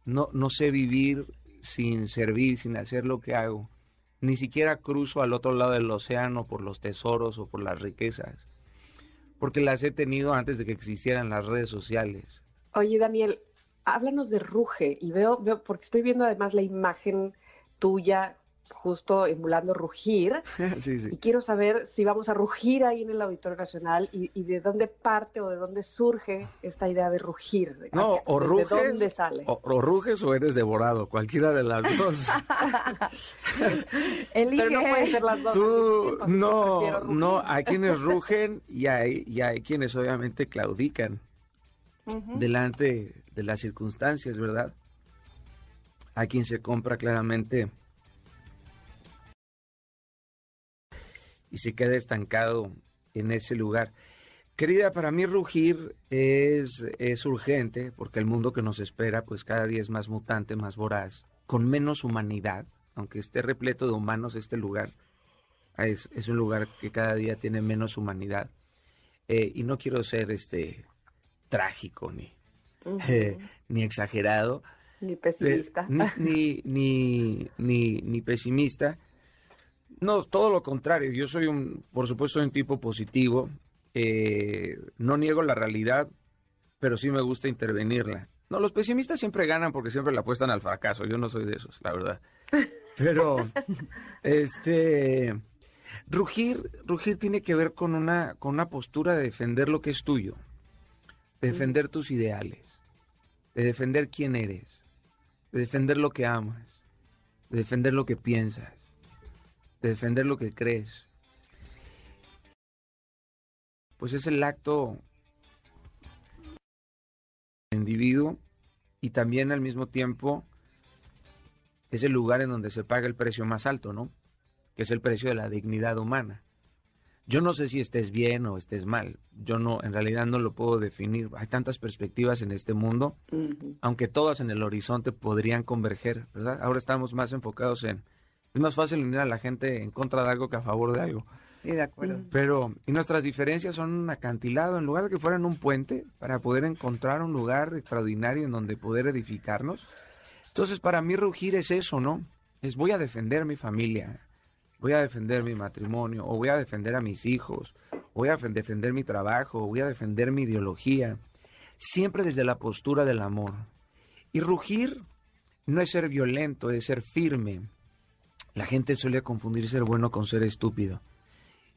No, no sé vivir sin servir, sin hacer lo que hago. Ni siquiera cruzo al otro lado del océano por los tesoros o por las riquezas porque las he tenido antes de que existieran las redes sociales. Oye, Daniel, háblanos de Ruge y veo, veo porque estoy viendo además la imagen tuya justo emulando rugir. *laughs* Y quiero saber si vamos a rugir ahí en el Auditorio Nacional y, de dónde parte o de dónde surge esta idea de rugir. no, o ruges. ¿De dónde sale? O, ruges o eres devorado, cualquiera de las dos. *laughs* Pero no puede ser las dos. Tú, no, no, hay quienes rugen y hay, y hay quienes obviamente claudican delante de las circunstancias, ¿verdad? Hay quien se compra claramente y se queda estancado en ese lugar. Querida, para mí rugir es, es urgente porque el mundo que nos espera pues cada día es más mutante, más voraz, con menos humanidad, aunque esté repleto de humanos este lugar, es, es un lugar que cada día tiene menos humanidad. Eh, y no quiero ser este trágico ni, *laughs* eh, ni exagerado. Ni pesimista. ni, ni, ni, ni, pesimista. No, todo lo contrario. Yo soy un, por supuesto, un tipo positivo. Eh, no niego la realidad, pero sí me gusta intervenirla. No, los pesimistas siempre ganan porque siempre le apuestan al fracaso. Yo no soy de esos, la verdad. *laughs* Pero, este, rugir, rugir tiene que ver con una, con una postura de defender lo que es tuyo, de defender tus ideales, de defender quién eres, de defender lo que amas, de defender lo que piensas, de defender lo que crees. Pues es el acto individuo y también al mismo tiempo es el lugar en donde se paga el precio más alto, ¿no? Que es el precio de la dignidad humana. Yo no sé si estés bien o estés mal. Yo no, en realidad no lo puedo definir. Hay tantas perspectivas en este mundo, aunque todas en el horizonte podrían converger, ¿verdad? Ahora estamos más enfocados en. Es más fácil unir a la gente en contra de algo que a favor de algo. Sí, de acuerdo. Pero, y nuestras diferencias son un acantilado, en lugar de que fueran un puente, para poder encontrar un lugar extraordinario en donde poder edificarnos. Entonces, para mí rugir es eso, ¿no? Es voy a defender mi familia, voy a defender mi matrimonio, o voy a defender a mis hijos, voy a defender mi trabajo, voy a defender mi ideología, siempre desde la postura del amor. Y rugir no es ser violento, es ser firme. La gente suele confundir ser bueno con ser estúpido.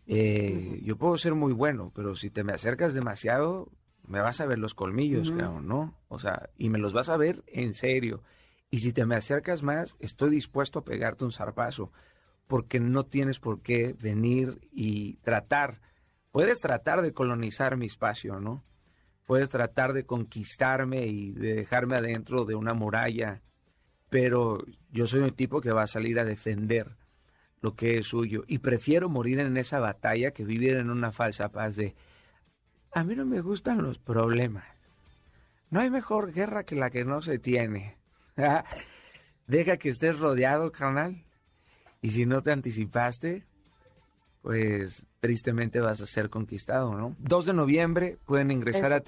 Eh, yo puedo ser muy bueno, pero si te me acercas demasiado, me vas a ver los colmillos, ¿no? O sea, y me los vas a ver en serio. Y si te me acercas más, estoy dispuesto a pegarte un zarpazo, porque no tienes por qué venir y tratar. Puedes tratar de colonizar mi espacio, ¿no? Puedes tratar de conquistarme y de dejarme adentro de una muralla, pero yo soy un tipo que va a salir a defender lo que es suyo. Y prefiero morir en esa batalla que vivir en una falsa paz de, a mí no me gustan los problemas. No hay mejor guerra que la que no se tiene. *laughs* Deja que estés rodeado, carnal. Y si no te anticipaste, pues tristemente vas a ser conquistado, ¿no? 2 de noviembre pueden ingresar a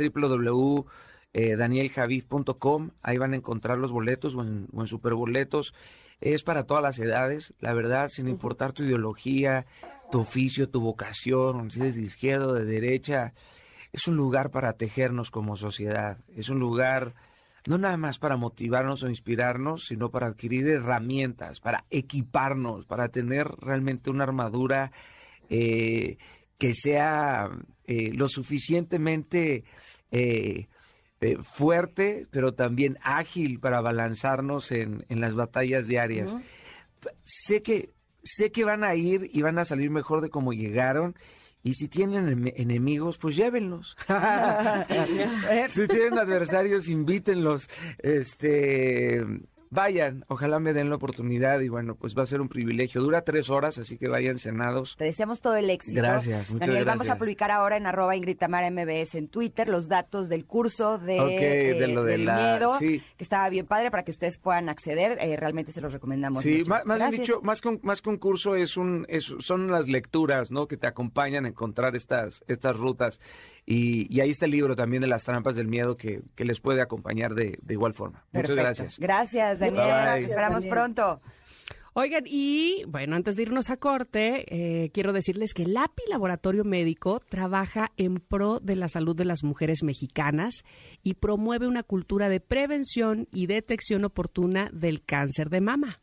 www.danieljavid.com. Ahí van a encontrar los boletos o en, o en superboletos es para todas las edades, la verdad, sin importar tu ideología, tu oficio, tu vocación, si eres de izquierda o de derecha, es un lugar para tejernos como sociedad, es un lugar no nada más para motivarnos o inspirarnos, sino para adquirir herramientas, para equiparnos, para tener realmente una armadura eh, que sea eh, lo suficientemente eh, eh, fuerte, pero también ágil para balanzarnos en, en las batallas diarias. Sé que sé que van a ir y van a salir mejor de como llegaron. Y si tienen enemigos, pues llévenlos. *laughs* si tienen adversarios, invítenlos. Este, vayan, ojalá me den la oportunidad y bueno, pues va a ser un privilegio. Dura tres horas, así que vayan cenados. Te deseamos todo el éxito. Gracias, muchas Daniel, gracias. vamos a publicar ahora en arroba Ingrid Tamara MBS en Twitter los datos del curso de, de lo de del la- miedo, sí. que estaba bien padre para que ustedes puedan acceder. Eh, realmente se los recomendamos Sí, mucho. más, más dicho, más que, un, más que un curso es un, es- son las lecturas, ¿no? Que te acompañan a encontrar estas, estas rutas. Y, y ahí está el libro también de las trampas del miedo que, que les puede acompañar de, de igual forma. Perfecto. Muchas gracias. Gracias, Daniel. Bye. Nos esperamos Daniel. pronto. Oigan, y bueno, antes de irnos a corte, eh, quiero decirles que el API Laboratorio Médico trabaja en pro de la salud de las mujeres mexicanas y promueve una cultura de prevención y detección oportuna del cáncer de mama.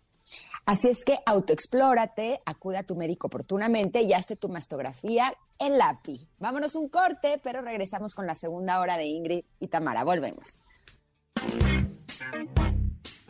Así es que autoexplórate, acude a tu médico oportunamente y hazte tu mastografía en LAPI. Vámonos un corte, pero regresamos con la segunda hora de Ingrid y Tamara. Volvemos.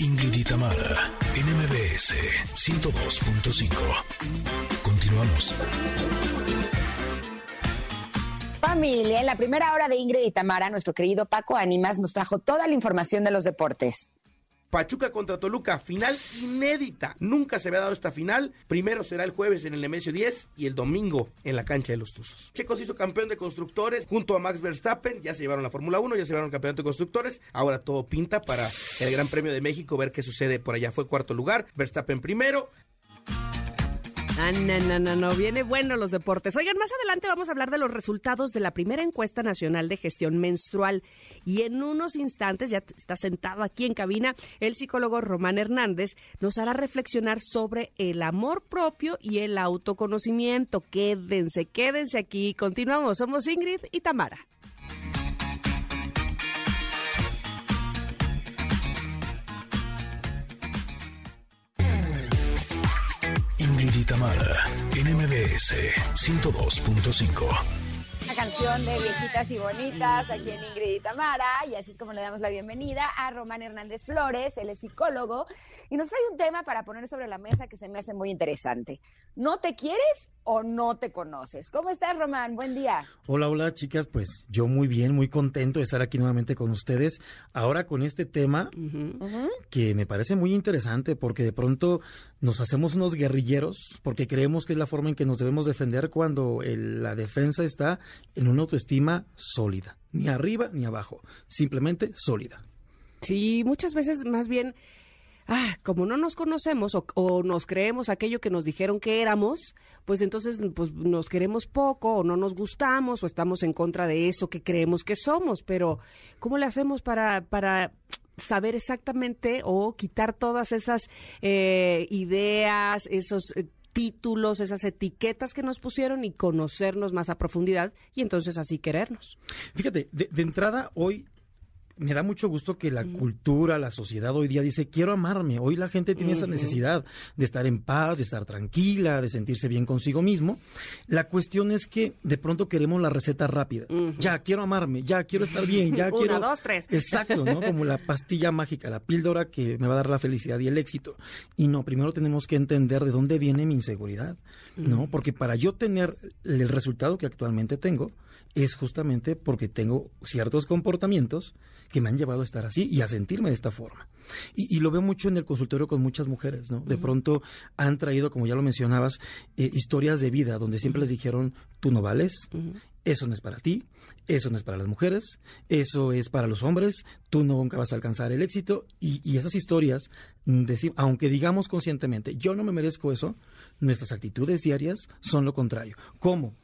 Ingrid y Tamara, en MBS 102.5. Continuamos. Familia, en la primera hora de Ingrid y Tamara, nuestro querido Paco Ánimas nos trajo toda la información de los deportes. Pachuca contra Toluca, final inédita. Nunca se había dado esta final. Primero será el jueves en el Nemesio 10 y el domingo en la cancha de los Tuzos. Checo se hizo campeón de constructores junto a Max Verstappen. Ya se llevaron la Fórmula 1, ya se llevaron el campeonato de constructores. Ahora todo pinta para el Gran Premio de México, ver qué sucede por allá. Fue cuarto lugar, Verstappen primero. Ah, no, no, no, no, viene bueno los deportes. Oigan, más adelante vamos a hablar de los resultados de la primera encuesta nacional de gestión menstrual. Y en unos instantes, ya está sentado aquí en cabina, el psicólogo Román Hernández nos hará reflexionar sobre el amor propio y el autoconocimiento. Quédense, quédense aquí. Continuamos. Somos Ingrid y Tamara. Tamara, en MBS 102.5. Una canción de viejitas y bonitas aquí en Ingrid y Tamara, y así es como le damos la bienvenida a Román Hernández Flores, él es psicólogo, y nos trae un tema para poner sobre la mesa que se me hace muy interesante. ¿No te quieres o no te conoces? ¿Cómo estás, Román? Buen día. Hola, hola, chicas. Pues yo muy bien, muy contento de estar aquí nuevamente con ustedes. Ahora con este tema que me parece muy interesante porque de pronto nos hacemos unos guerrilleros porque creemos que es la forma en que nos debemos defender cuando el- la defensa está en una autoestima sólida. Ni arriba ni abajo. Simplemente sólida. Sí, muchas veces más bien, ah, como no nos conocemos o, nos creemos aquello que nos dijeron que éramos, pues entonces pues, nos queremos poco o no nos gustamos o estamos en contra de eso que creemos que somos. Pero, ¿cómo le hacemos para, para saber exactamente o quitar todas esas eh, ideas, esos... eh, títulos, esas etiquetas que nos pusieron y conocernos más a profundidad y entonces así querernos. Fíjate, de, de entrada hoy me da mucho gusto que la cultura, la sociedad hoy día dice, quiero amarme. Hoy la gente tiene esa necesidad de estar en paz, de estar tranquila, de sentirse bien consigo mismo. La cuestión es que de pronto queremos la receta rápida. Ya, quiero amarme, ya, quiero estar bien, ya *laughs* Una, quiero... dos, tres. *laughs* Exacto, ¿no? Como la pastilla mágica, la píldora que me va a dar la felicidad y el éxito. Y no, primero tenemos que entender de dónde viene mi inseguridad, ¿no? Porque para yo tener el resultado que actualmente tengo, es justamente porque tengo ciertos comportamientos que me han llevado a estar así y a sentirme de esta forma. Y, y lo veo mucho en el consultorio con muchas mujeres, ¿no? De pronto han traído, como ya lo mencionabas, eh, historias de vida donde siempre les dijeron, tú no vales, eso no es para ti, eso no es para las mujeres, eso es para los hombres, tú nunca vas a alcanzar el éxito. Y, y esas historias, aunque digamos conscientemente, yo no me merezco eso, nuestras actitudes diarias son lo contrario. ¿Cómo?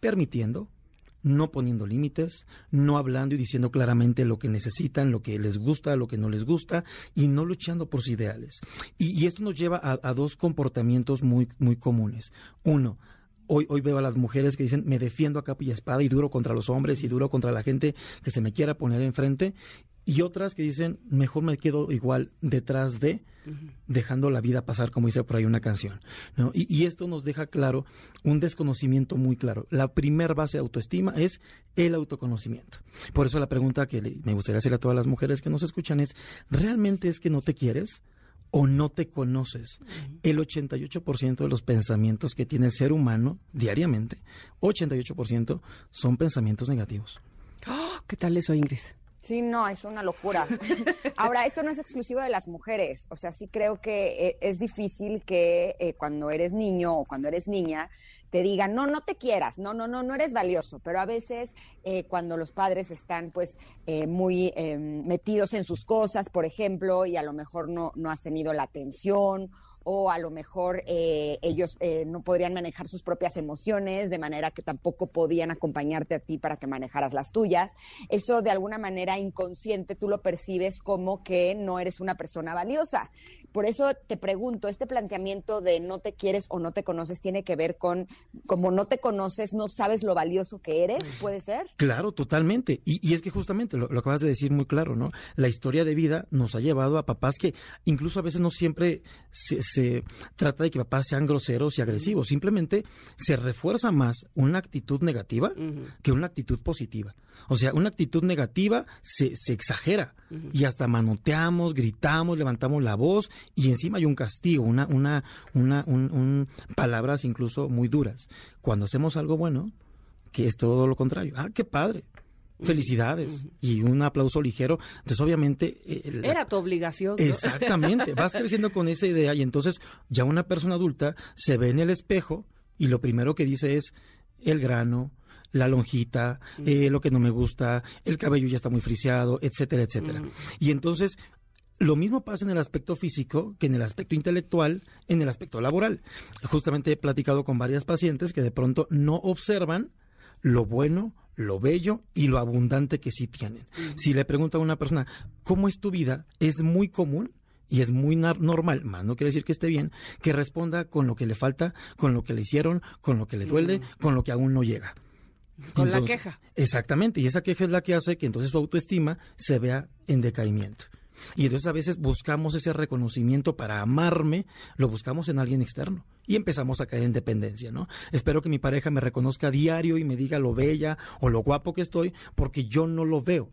Permitiendo, no poniendo límites, no hablando y diciendo claramente lo que necesitan, lo que les gusta, lo que no les gusta, y no luchando por sus ideales. Y, y esto nos lleva a, dos comportamientos muy, muy comunes. Uno, Hoy, hoy veo a las mujeres que dicen, me defiendo a capa y espada y duro contra los hombres y duro contra la gente que se me quiera poner enfrente. Y otras que dicen, mejor me quedo igual detrás de, dejando la vida pasar, como dice por ahí una canción. ¿no? Y, y esto nos deja claro un desconocimiento muy claro. La primer base de autoestima es el autoconocimiento. Por eso la pregunta que le- me gustaría hacer a todas las mujeres que nos escuchan es, ¿realmente es que no te quieres? o no te conoces. El 88% de los pensamientos que tiene el ser humano diariamente, 88% son pensamientos negativos. ¡Oh! ¿Qué tal eso, Ingrid? Sí, no, es una locura. *laughs* Ahora, esto no es exclusivo de las mujeres. O sea, sí creo que eh, es difícil que eh, cuando eres niño o cuando eres niña te digan, no, no te quieras, no, no, no, no eres valioso. Pero a veces eh, cuando los padres están pues eh, muy eh, metidos en sus cosas, por ejemplo, y a lo mejor no, no has tenido la atención o a lo mejor eh, ellos eh, no podrían manejar sus propias emociones, de manera que tampoco podían acompañarte a ti para que manejaras las tuyas. Eso de alguna manera inconsciente tú lo percibes como que no eres una persona valiosa. Por eso te pregunto, este planteamiento de no te quieres o no te conoces tiene que ver con como no te conoces, no sabes lo valioso que eres, ¿puede ser? Claro, totalmente. Y, es que justamente lo, lo acabas de decir muy claro, ¿no? La historia de vida nos ha llevado a papás que incluso a veces no siempre se, se trata de que papás sean groseros y agresivos. Simplemente se refuerza más una actitud negativa que una actitud positiva. O sea, una actitud negativa se, se exagera y hasta manoteamos, gritamos, levantamos la voz y encima hay un castigo, una, una, una, un- un- palabras incluso muy duras. Cuando hacemos algo bueno, que es todo lo contrario. Ah, qué padre. Felicidades y un aplauso ligero. Entonces, obviamente... eh, Era tu obligación. ¿no? Exactamente, vas creciendo con esa idea y entonces ya una persona adulta se ve en el espejo y lo primero que dice es el grano, la lonjita, eh, lo que no me gusta, el cabello ya está muy friseado, etcétera, etcétera. Y entonces lo mismo pasa en el aspecto físico que en el aspecto intelectual, en el aspecto laboral. Justamente he platicado con varias pacientes que de pronto no observan lo bueno, lo bello y lo abundante que sí tienen. Si le pregunta a una persona, ¿cómo es tu vida? Es muy común y es muy normal, más no quiere decir que esté bien, que responda con lo que le falta, con lo que le hicieron, con lo que le duele, con lo que aún no llega. Con la queja. Exactamente, y esa queja es la que hace que entonces su autoestima se vea en decaimiento. Y entonces a veces buscamos ese reconocimiento para amarme, lo buscamos en alguien externo y empezamos a caer en dependencia, ¿no? Espero que mi pareja me reconozca a diario y me diga lo bella o lo guapo que estoy porque yo no lo veo.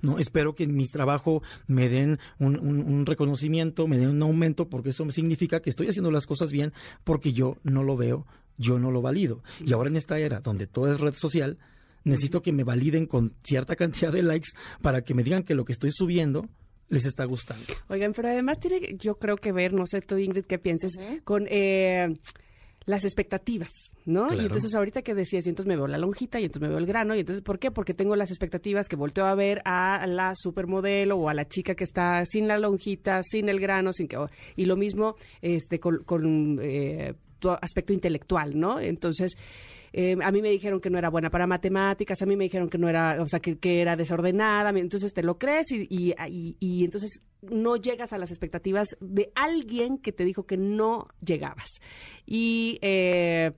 ¿no? Espero que en mi trabajo me den un, un- un reconocimiento, me den un aumento, porque eso significa que estoy haciendo las cosas bien porque yo no lo veo, yo no lo valido. Y ahora en esta era donde todo es red social, necesito que me validen con cierta cantidad de likes para que me digan que lo que estoy subiendo les está gustando. Oigan, pero además tiene, yo creo que ver, no sé tú, Ingrid, qué pienses, con eh, las expectativas, ¿no? Claro. Y entonces ahorita que decías, y entonces me veo la lonjita, y entonces me veo el grano, y entonces, ¿por qué? Porque tengo las expectativas que volteo a ver a la supermodelo o a la chica que está sin la lonjita, sin el grano, sin que, y lo mismo este con, con, eh, tu aspecto intelectual, ¿no? Entonces, eh, a mí me dijeron que no era buena para matemáticas, a mí me dijeron que no era, o sea, que, que era desordenada, entonces te lo crees y, y, y- entonces no llegas a las expectativas de alguien que te dijo que no llegabas. Y eh,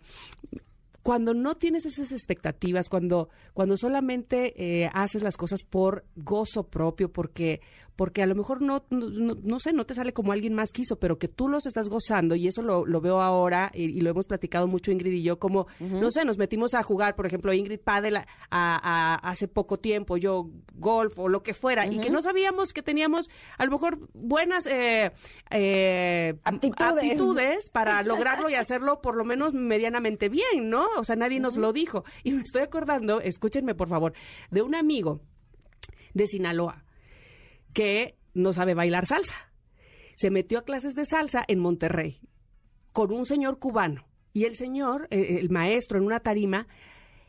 cuando no tienes esas expectativas, cuando, cuando solamente eh, haces las cosas por gozo propio, porque, porque a lo mejor no, no, sé, no te sale como alguien más quiso, pero que tú los estás gozando, y eso lo, lo veo ahora, y, y lo hemos platicado mucho Ingrid y yo, como, no sé, nos metimos a jugar, por ejemplo, Ingrid Padel a, a- a- hace poco tiempo, yo golf o lo que fuera, y que no sabíamos que teníamos a lo mejor buenas eh, eh, Aptitudes. aptitudes para *laughs* lograrlo y hacerlo por lo menos medianamente bien, ¿no? O sea, nadie nos lo dijo. Y me estoy acordando, escúchenme por favor, de un amigo de Sinaloa que no sabe bailar salsa. Se metió a clases de salsa en Monterrey con un señor cubano. Y el señor, eh, el maestro, en una tarima,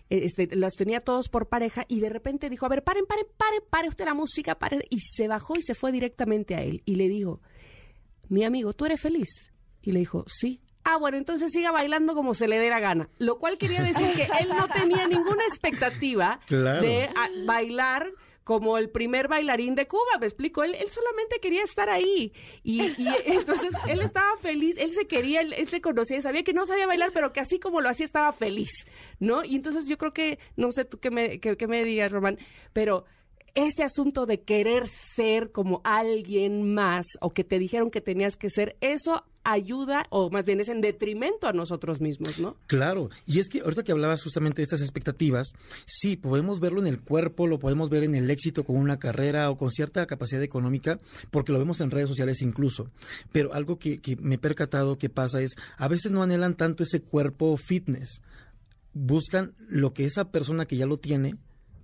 eh, este, los tenía todos por pareja y de repente dijo, a ver, paren, paren, paren, pare usted la música, pare. Y se bajó y se fue directamente a él. Y le dijo, mi amigo, ¿tú eres feliz? Y le dijo, sí. Ah, bueno, entonces siga bailando como se le dé la gana. Lo cual quería decir que él no tenía ninguna expectativa *laughs* Claro. de ah, bailar como el primer bailarín de Cuba, me explico, él, solamente quería estar ahí y, y *laughs* entonces él estaba feliz, él se quería, él, él se conocía, sabía que no sabía bailar, pero que así como lo hacía estaba feliz, ¿no? Y entonces yo creo que, no sé tú qué me, qué, qué me digas, Román, pero ese asunto de querer ser como alguien más o que te dijeron que tenías que ser, eso ayuda o más bien es en detrimento a nosotros mismos, ¿no? Claro, y es que ahorita que hablabas justamente de estas expectativas, sí, podemos verlo en el cuerpo, lo podemos ver en el éxito con una carrera o con cierta capacidad económica, porque lo vemos en redes sociales incluso. Pero algo que, que me he percatado que pasa es, a veces no anhelan tanto ese cuerpo fitness, buscan lo que esa persona que ya lo tiene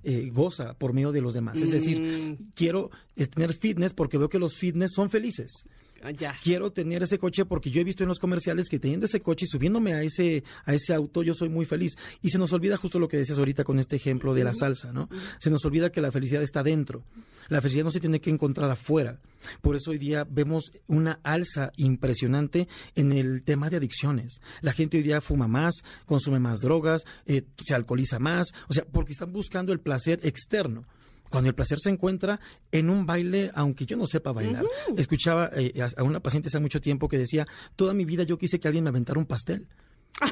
eh, goza por medio de los demás. Es decir, quiero eh, tener fitness porque veo que los fitness son felices Ya. quiero tener ese coche porque yo he visto en los comerciales que teniendo ese coche y subiéndome a ese a ese auto yo soy muy feliz y se nos olvida justo lo que decías ahorita con este ejemplo de la salsa, ¿no? Se nos olvida que la felicidad está dentro. La felicidad no se tiene que encontrar afuera. Por eso hoy día vemos una alza impresionante en el tema de adicciones. La gente hoy día fuma más, consume más drogas, eh, se alcoholiza más, o sea, porque están buscando el placer externo. Cuando el placer se encuentra en un baile, aunque yo no sepa bailar. Escuchaba eh, a a una paciente hace mucho tiempo que decía, toda mi vida yo quise que alguien me aventara un pastel.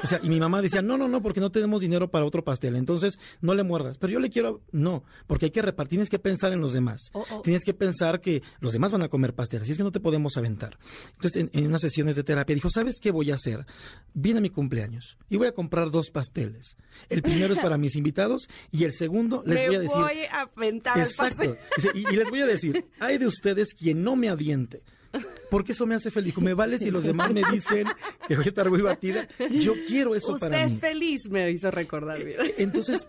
O sea, y mi mamá decía, no, no, no, porque no tenemos dinero para otro pastel, entonces no le muerdas. Pero yo le quiero, no, porque hay que repartir, tienes que pensar en los demás. Oh, oh. Tienes que pensar que los demás van a comer pastel, así es que no te podemos aventar. Entonces, en, en unas sesiones de terapia dijo, ¿sabes qué voy a hacer? Viene mi cumpleaños y voy a comprar dos pasteles. El primero es para mis invitados y el segundo les Me voy a decir... voy a aventar pastel. Y, y les voy a decir, hay de ustedes quien no me aviente Porque eso me hace feliz. Me vale si los demás me dicen que voy a estar muy batida. Yo quiero eso para mí. Usted feliz me hizo recordar. Mira. Entonces,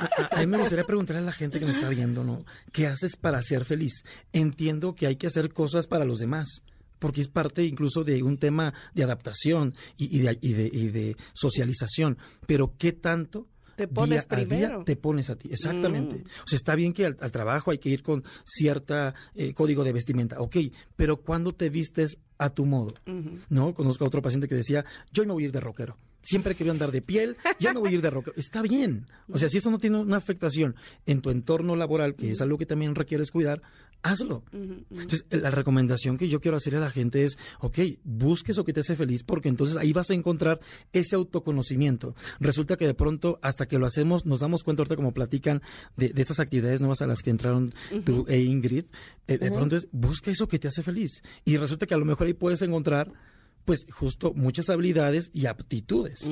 a, a, mí me gustaría preguntarle a la gente que nos está viendo, ¿no? ¿Qué haces para ser feliz? Entiendo que hay que hacer cosas para los demás porque es parte incluso de un tema de adaptación y, y, de, y, de, y de socialización. Pero ¿qué tanto te pones día primero. Día te pones a ti, exactamente. Mm. O sea, está bien que al, al, trabajo hay que ir con cierta eh, código de vestimenta, ok, pero cuando te vistes a tu modo, uh -huh. ¿no? Conozco a otro paciente que decía, yo no voy a ir de rockero. Siempre quería andar de piel, ya no voy a ir de rockero. Está bien. O sea, si eso no tiene una afectación en tu entorno laboral, que es algo que también requieres cuidar, hazlo. Uh -huh. Entonces, la recomendación que yo quiero hacerle a la gente es, ok, busque eso que te hace feliz, porque entonces ahí vas a encontrar ese autoconocimiento. Resulta que de pronto, hasta que lo hacemos, nos damos cuenta ahorita como platican de, de estas actividades nuevas a las que entraron uh -huh. tú e Ingrid, eh, de pronto es, busca eso que te hace feliz. Y resulta que a lo mejor ahí puedes encontrar pues justo muchas habilidades y aptitudes.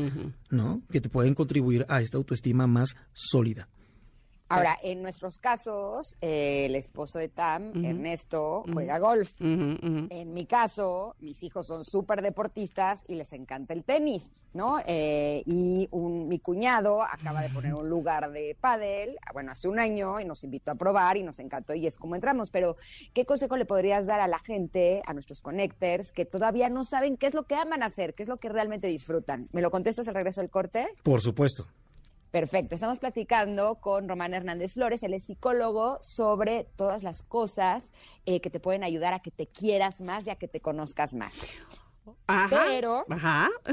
¿no? Que te pueden contribuir a esta autoestima más sólida. Ahora, en nuestros casos, eh, el esposo de Tam, uh -huh. Ernesto, juega uh -huh. golf. En mi caso, mis hijos son súper deportistas y les encanta el tenis, ¿no? Eh, y un, mi cuñado acaba de poner un lugar de pádel, bueno, hace un año, y nos invitó a probar y nos encantó y es como entramos. Pero, ¿qué consejo le podrías dar a la gente, a nuestros connectors, que todavía no saben qué es lo que aman hacer, qué es lo que realmente disfrutan? ¿Me lo contestas al regreso del corte? Por supuesto. Perfecto, estamos platicando con Román Hernández Flores, él es psicólogo, sobre todas las cosas eh, que te pueden ayudar a que te quieras más y a que te conozcas más. Ajá. Pero, Ajá. *laughs*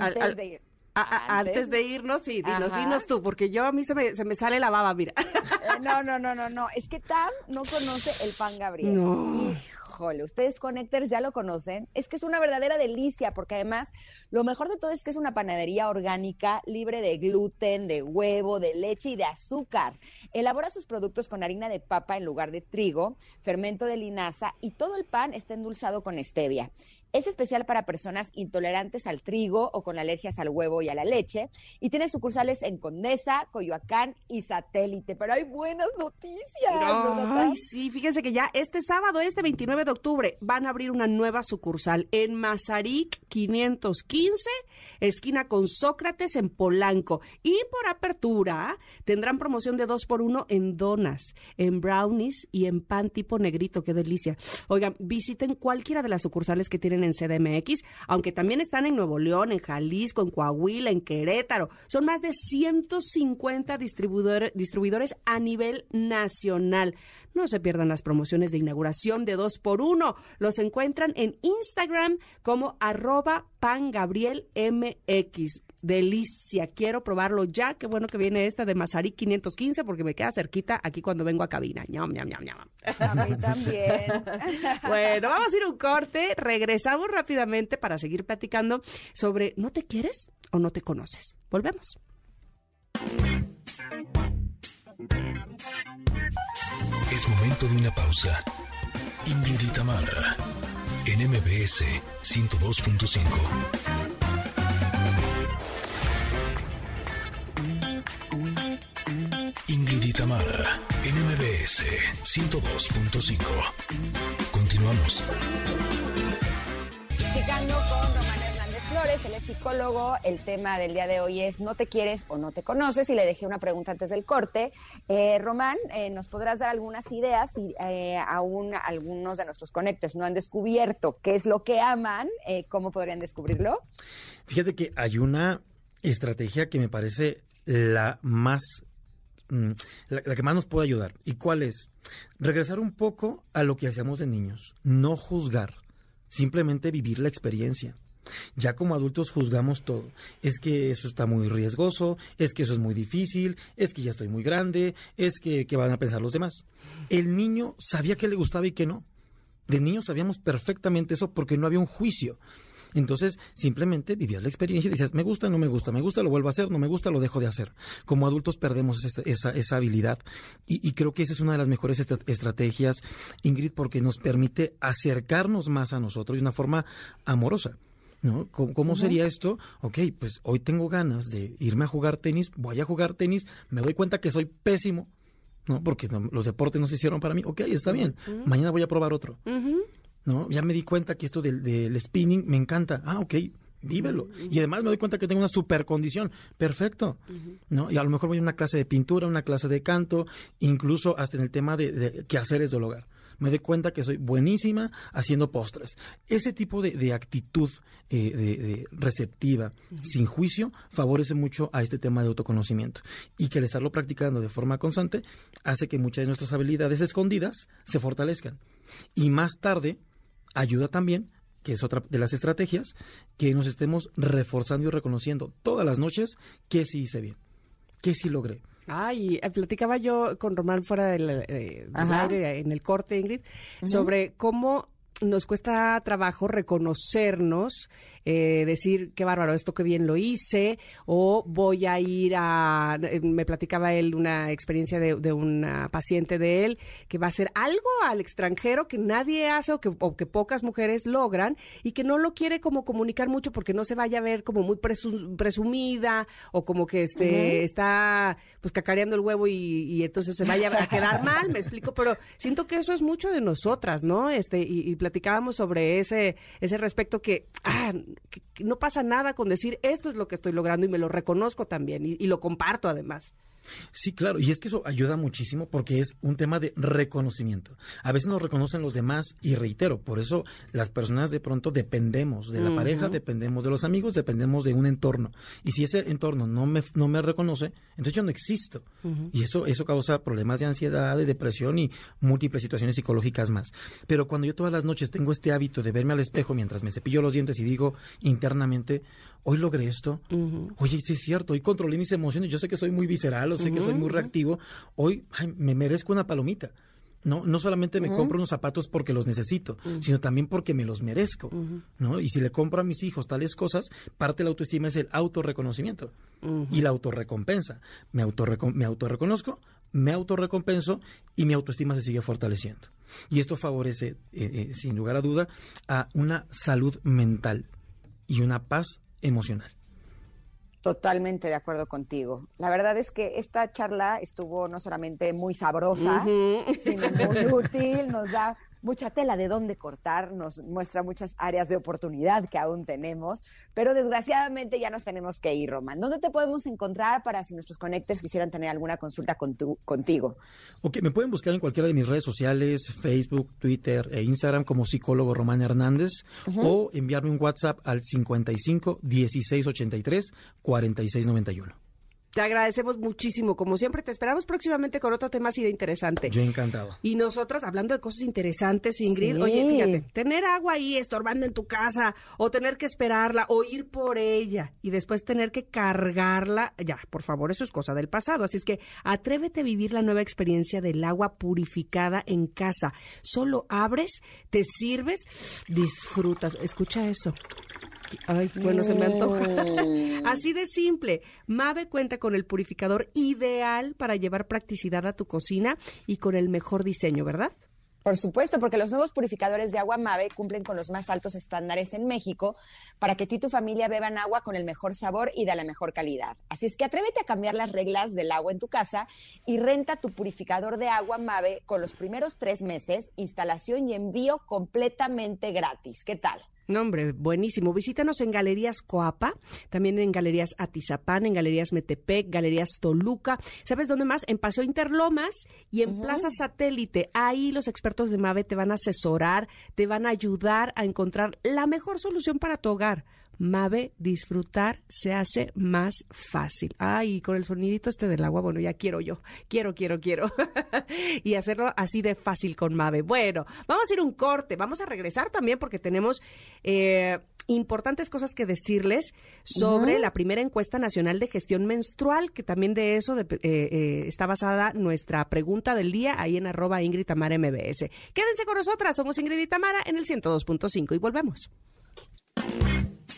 antes al, de. A, antes, antes, de irnos, sí, dinos, dinos, tú, porque yo a mí se me, se me sale la baba, mira. Eh, no, no, no, no, no, es que Tam no conoce el pan Gabriel. No. Híjole, ustedes Connectors ya lo conocen. Es que es una verdadera delicia, porque además lo mejor de todo es que es una panadería orgánica, libre de gluten, de huevo, de leche y de azúcar. Elabora sus productos con harina de papa en lugar de trigo, fermento de linaza y todo el pan está endulzado con stevia. Es especial para personas intolerantes al trigo o con alergias al huevo y a la leche. Y tiene sucursales en Condesa, Coyoacán y Satélite. Pero hay buenas noticias. Ay, sí, fíjense que ya este sábado, este 29 de octubre, van a abrir una nueva sucursal en Mazarik 515, esquina con Sócrates en Polanco. Y por apertura tendrán promoción de dos por uno en donas, en brownies y en pan tipo negrito. Qué delicia. Oigan, visiten cualquiera de las sucursales que tienen en CDMX, aunque también están en Nuevo León, en Jalisco, en Coahuila, en Querétaro. Son más de 150 distribuidor, distribuidores a nivel nacional. No se pierdan las promociones de inauguración de 2 por 1 Los encuentran en Instagram como arroba pangabrielmx. Delicia, quiero probarlo ya. Qué bueno que viene esta de Mazarí 515 porque me queda cerquita aquí cuando vengo a cabina. Ñam, ñam, ñam, ñam. A mí también. *laughs* bueno, vamos a ir un corte. Regresamos rápidamente para seguir platicando sobre ¿no te quieres o no te conoces? Volvemos. Es momento de una pausa. Ingrid y Tamara, en MBS 102.5. y Tamara, en MBS 102.5. Continuamos. Platicando con Román Hernández Flores, él es psicólogo. El tema del día de hoy es no te quieres o no te conoces. Y le dejé una pregunta antes del corte. Eh, Román, eh, ¿nos podrás dar algunas ideas si eh, aún algunos de nuestros conectores no han descubierto qué es lo que aman? Eh, ¿Cómo podrían descubrirlo? Fíjate que hay una estrategia que me parece la más la, la, que más nos puede ayudar. ¿Y cuál es? Regresar un poco a lo que hacíamos de niños. No juzgar, simplemente vivir la experiencia. Ya como adultos juzgamos todo. Es que eso está muy riesgoso, es que eso es muy difícil, es que ya estoy muy grande, es que, van a pensar los demás. El niño sabía que le gustaba y que no. De niño sabíamos perfectamente eso porque no había un juicio. Entonces, simplemente vivías la experiencia y decías, me gusta, no me gusta, me gusta, lo vuelvo a hacer, no me gusta, lo dejo de hacer. Como adultos perdemos esa, esa, esa habilidad y, y, creo que esa es una de las mejores est estrategias, Ingrid, porque nos permite acercarnos más a nosotros de una forma amorosa. ¿No? ¿Cómo, cómo uh -huh. sería esto? Ok, pues hoy tengo ganas de irme a jugar tenis, voy a jugar tenis, me doy cuenta que soy pésimo, ¿no? Porque no, los deportes no se hicieron para mí. Ok, está bien. Uh -huh. Mañana voy a probar otro. Uh -huh ¿no? Ya me di cuenta que esto del, del spinning me encanta. Ah, ok, vívelo. Y además me doy cuenta que tengo una super condición. Perfecto. ¿No? Y a lo mejor voy a una clase de pintura, una clase de canto, incluso hasta en el tema de, de quehaceres del hogar. Me doy cuenta que soy buenísima haciendo postres. Ese tipo de, de actitud eh, de, de receptiva, sin juicio, favorece mucho a este tema de autoconocimiento. Y que al estarlo practicando de forma constante hace que muchas de nuestras habilidades escondidas se fortalezcan. Y más tarde ayuda también que es otra de las estrategias, que nos estemos reforzando y reconociendo todas las noches que sí hice bien, que sí logré. Ay, eh, platicaba yo con Román fuera del, eh, del aire, en el corte, Ingrid, sobre cómo nos cuesta trabajo reconocernos, eh, decir, qué bárbaro, esto que bien lo hice, o voy a ir a, me platicaba él una experiencia de, de una paciente de él, que va a hacer algo al extranjero que nadie hace o que, o que pocas mujeres logran y que no lo quiere como comunicar mucho porque no se vaya a ver como muy presu- presumida o como que este está pues cacareando el huevo y, y entonces se vaya a quedar *laughs* mal, me explico, pero siento que eso es mucho de nosotras, ¿no? Este y, y platicábamos sobre ese ese respecto que, ah, que- no pasa nada con decir esto es lo que estoy logrando y me lo reconozco también y, y lo comparto además. Sí, claro, y es que eso ayuda muchísimo porque es un tema de reconocimiento. A veces nos reconocen los demás y reitero, por eso las personas de pronto dependemos de la pareja, dependemos de los amigos, dependemos de un entorno. Y si ese entorno no me, no me reconoce, entonces yo no existo. Y eso, eso causa problemas de ansiedad, de depresión y múltiples situaciones psicológicas más. Pero cuando yo todas las noches tengo este hábito de verme al espejo mientras me cepillo los dientes y digo internamente, hoy logré esto, oye, sí es cierto, hoy controlé mis emociones, yo sé que soy muy visceral, o sé que soy muy reactivo, hoy ay, me merezco una palomita. No, no solamente me compro unos zapatos porque los necesito, sino también porque me los merezco, ¿no? Y si le compro a mis hijos tales cosas, parte de la autoestima es el autorreconocimiento y la autorrecompensa. Me, autorreco- me autorreconozco, me autorrecompenso y mi autoestima se sigue fortaleciendo. Y esto favorece, eh, eh, sin lugar a duda, a una salud mental y una paz emocional. Totalmente de acuerdo contigo. La verdad es que esta charla estuvo no solamente muy sabrosa, sino muy útil, nos da mucha tela de dónde cortar, nos muestra muchas áreas de oportunidad que aún tenemos, pero desgraciadamente ya nos tenemos que ir, Román. ¿Dónde te podemos encontrar para si nuestros conectores quisieran tener alguna consulta con tu- contigo? Ok, me pueden buscar en cualquiera de mis redes sociales, Facebook, Twitter e Instagram como psicólogo Román Hernández o enviarme un WhatsApp al 55 16 83 46 91. Te agradecemos muchísimo, como siempre te esperamos próximamente con otro tema así de interesante. Yo encantado. Y nosotras, hablando de cosas interesantes, Ingrid, Sí. oye, fíjate, tener agua ahí estorbando en tu casa, o tener que esperarla, o ir por ella, y después tener que cargarla, ya, por favor, eso es cosa del pasado. Así es que atrévete a vivir la nueva experiencia del agua purificada en casa. Solo abres, te sirves, disfrutas. Escucha eso. Ay, bueno, se me antoja. *laughs* Así de simple. Mave cuenta con el purificador ideal para llevar practicidad a tu cocina y con el mejor diseño, ¿verdad? Por supuesto, porque los nuevos purificadores de agua Mave cumplen con los más altos estándares en México para que tú y tu familia beban agua con el mejor sabor y de la mejor calidad. Así es que atrévete a cambiar las reglas del agua en tu casa y renta tu purificador de agua Mave con los primeros tres meses, instalación y envío completamente gratis. ¿Qué tal? No, hombre, buenísimo. Visítanos en Galerías Coapa, también en Galerías Atizapán, en Galerías Metepec, Galerías Toluca. ¿Sabes dónde más? En Paseo Interlomas y en Plaza Satélite. Ahí los expertos de MAVE te van a asesorar, te van a ayudar a encontrar la mejor solución para tu hogar. Mave, disfrutar se hace más fácil. Ay, con el sonidito este del agua, bueno, ya quiero yo. Quiero, quiero, quiero. *laughs* y hacerlo así de fácil con Mave. Bueno, vamos a ir un corte. Vamos a regresar también porque tenemos eh, importantes cosas que decirles sobre la primera encuesta nacional de gestión menstrual, que también de eso de- eh, eh, está basada nuestra pregunta del día ahí en arroba Ingrid Tamara MBS. Quédense con nosotras, somos Ingrid y Tamara en el 102.5 y volvemos.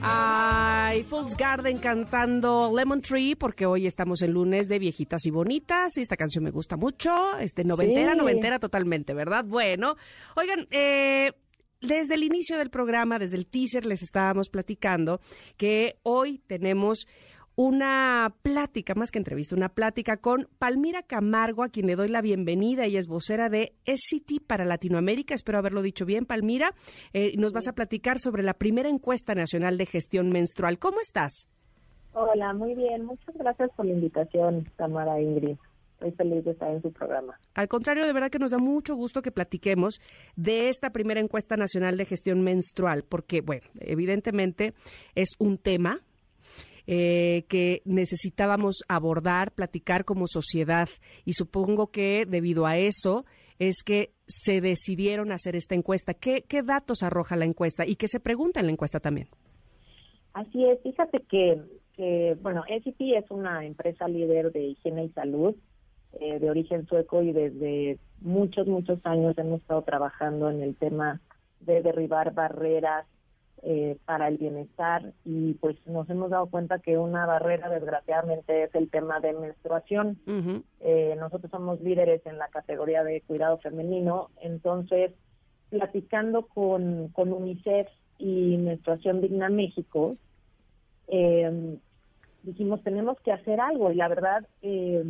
Ay, Fool's Garden cantando Lemon Tree, porque hoy estamos en lunes de viejitas y bonitas. Y esta canción me gusta mucho. Este, noventera, Sí. noventera totalmente, ¿verdad? Bueno, oigan, eh. Desde el inicio del programa, desde el teaser, les estábamos platicando que hoy tenemos una plática, más que entrevista, una plática con Palmira Camargo, a quien le doy la bienvenida. Ella es vocera de SCT para Latinoamérica. Espero haberlo dicho bien, Palmira. Eh, nos vas a platicar sobre la primera encuesta nacional de gestión menstrual. ¿Cómo estás? Hola, muy bien. Muchas gracias por la invitación, Tamara Ingrid. Estoy feliz de estar en su programa. Al contrario, de verdad que nos da mucho gusto que platiquemos de esta primera encuesta nacional de gestión menstrual, porque, bueno, evidentemente es un tema eh, que necesitábamos abordar, platicar como sociedad, y supongo que debido a eso es que se decidieron hacer esta encuesta. ¿Qué, datos arroja la encuesta y qué se pregunta en la encuesta también? Así es, fíjate que, que bueno, SCP es una empresa líder de higiene y salud eh, de origen sueco y desde muchos, muchos años hemos estado trabajando en el tema de derribar barreras eh, para el bienestar y pues nos hemos dado cuenta que una barrera desgraciadamente es el tema de menstruación. Eh, nosotros somos líderes en la categoría de cuidado femenino, entonces platicando con, con UNICEF y Menstruación Digna México, eh, dijimos tenemos que hacer algo y la verdad, eh,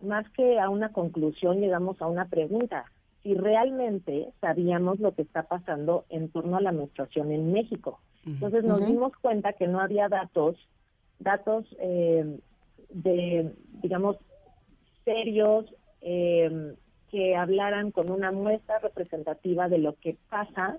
más que a una conclusión, llegamos a una pregunta. Si realmente sabíamos lo que está pasando en torno a la menstruación en México. Entonces nos dimos cuenta que no había datos, datos eh, de, digamos, serios eh, que hablaran con una muestra representativa de lo que pasa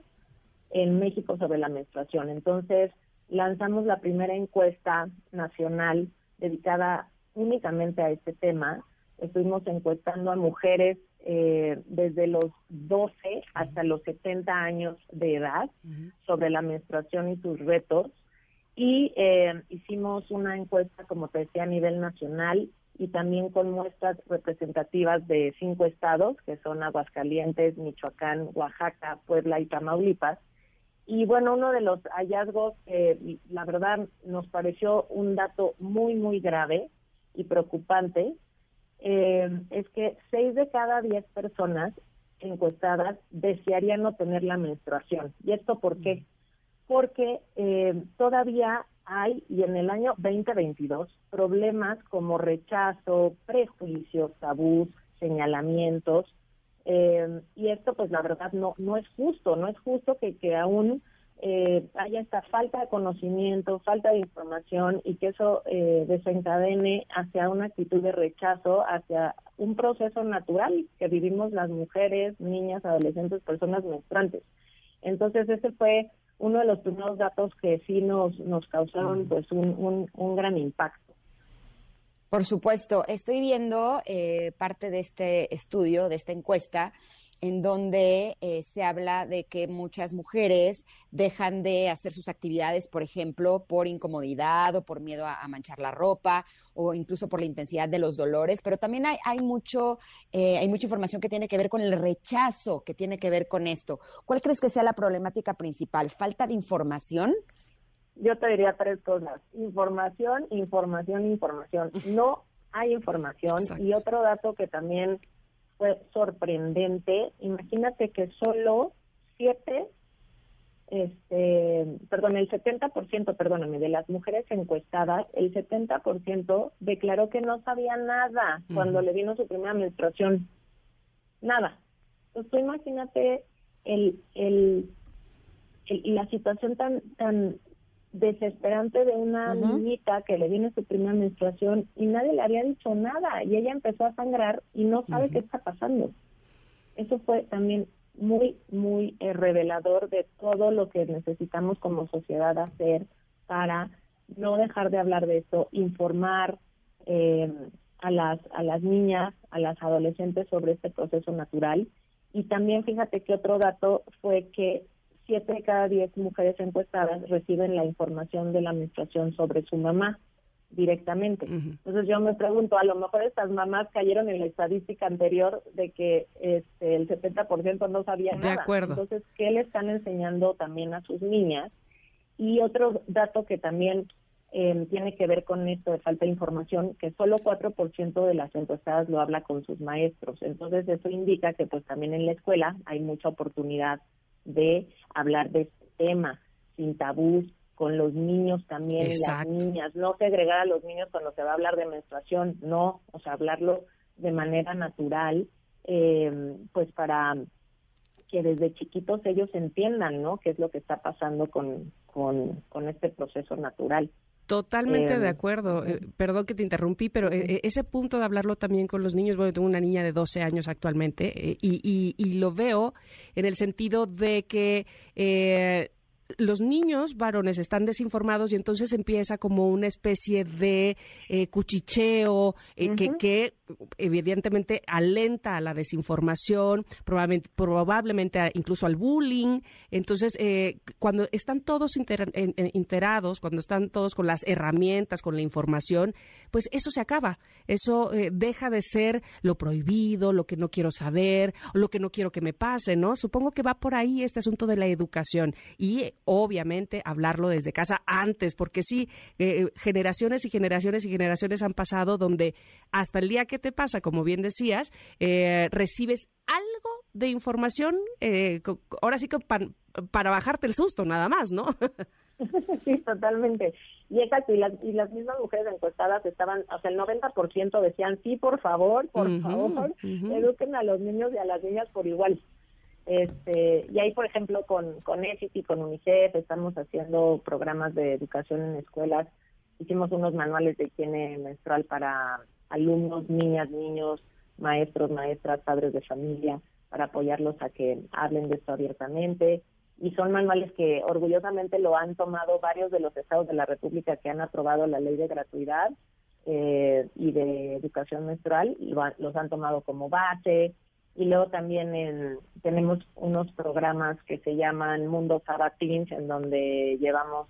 en México sobre la menstruación. Entonces, lanzamos la primera encuesta nacional dedicada únicamente a este tema. Estuvimos encuestando a mujeres eh, desde los 12 hasta los 70 años de edad sobre la menstruación y sus retos. Y eh, hicimos una encuesta, como te decía, a nivel nacional y también con muestras representativas de cinco estados, que son Aguascalientes, Michoacán, Oaxaca, Puebla y Tamaulipas. Y bueno, uno de los hallazgos que la verdad nos pareció un dato muy, muy grave y preocupante eh, es que seis de cada diez personas encuestadas desearían no tener la menstruación. ¿Y esto por qué? Porque eh, todavía hay, y en el año 2022, problemas como rechazo, prejuicios, tabús, señalamientos, eh, y esto pues la verdad no no es justo, no es justo que, que aún eh, haya esta falta de conocimiento, falta de información y que eso eh, desencadene hacia una actitud de rechazo, hacia un proceso natural que vivimos las mujeres, niñas, adolescentes, personas menstruantes. Entonces ese fue uno de los primeros datos que sí nos, nos causaron pues un, un, un gran impacto. Por supuesto, estoy viendo eh, parte de este estudio, de esta encuesta, en donde eh, se habla de que muchas mujeres dejan de hacer sus actividades, por ejemplo, por incomodidad o por miedo a, a manchar la ropa o incluso por la intensidad de los dolores, pero también hay, hay mucho, eh, hay mucha información que tiene que ver con el rechazo, que tiene que ver con esto. ¿Cuál crees que sea la problemática principal? ¿Falta de información? Yo te diría tres cosas. Información, información, información. No hay información. Exacto. Y otro dato que también fue sorprendente, imagínate que solo siete, este, perdón, el 70%, perdóname, de las mujeres encuestadas, el 70% declaró que no sabía nada cuando le vino su primera menstruación. Nada. Entonces tú imagínate el, el, el- la situación tan, tan desesperante de una niñita que le viene su primera menstruación y nadie le había dicho nada y ella empezó a sangrar y no sabe qué está pasando. Eso fue también muy, muy eh, revelador de todo lo que necesitamos como sociedad hacer para no dejar de hablar de esto, informar eh, a las a las niñas, a las adolescentes sobre este proceso natural. Y también fíjate que otro dato fue que siete de cada diez mujeres encuestadas reciben la información de la menstruación sobre su mamá directamente. Entonces yo me pregunto, a lo mejor estas mamás cayeron en la estadística anterior de que este, el 70% no sabía De nada. acuerdo. Entonces, ¿qué le están enseñando también a sus niñas? Y otro dato que también eh, tiene que ver con esto de falta de información, que solo 4% de las encuestadas lo habla con sus maestros. Entonces eso indica que pues también en la escuela hay mucha oportunidad de hablar de este tema sin tabús, con los niños también y las niñas, no segregar a los niños cuando se va a hablar de menstruación, no, o sea, hablarlo de manera natural, eh, pues para que desde chiquitos ellos entiendan, ¿no? Qué es lo que está pasando con, con, con este proceso natural. Totalmente de em, acuerdo. Eh, perdón que te interrumpí, pero eh, ese punto de hablarlo también con los niños, bueno, tengo una niña de 12 años actualmente y, y, y, lo veo en el sentido de que los niños varones están desinformados y entonces empieza como una especie de eh, cuchicheo eh, que, que, evidentemente alenta a la desinformación, probablemente, probablemente incluso al bullying. Entonces, eh, cuando están todos enterados, cuando están todos con las herramientas, con la información, pues eso se acaba. Eso deja de ser lo prohibido, lo que no quiero saber, lo que no quiero que me pase, ¿no? Supongo que va por ahí este asunto de la educación. Y obviamente hablarlo desde casa antes, porque sí, eh, generaciones y generaciones y generaciones han pasado donde hasta el día que te pasa, como bien decías, eh, recibes algo de información, eh, ahora sí que para bajarte el susto nada más, ¿no? *laughs* sí, totalmente. Y exacto, y las, y las mismas mujeres encuestadas estaban, o sea, el 90% decían, sí, por favor, por favor, eduquen a los niños y a las niñas por igual. Este, y ahí, por ejemplo, con, con y con UNICEF, estamos haciendo programas de educación en escuelas. Hicimos unos manuales de higiene menstrual para alumnos, niñas, niños, maestros, maestras, padres de familia, para apoyarlos a que hablen de esto abiertamente. Y son manuales que orgullosamente lo han tomado varios de los estados de la República que han aprobado la ley de gratuidad eh, y de educación menstrual, y los han tomado como base y luego también tenemos unos programas que se llaman Mundo Sabatins, en donde llevamos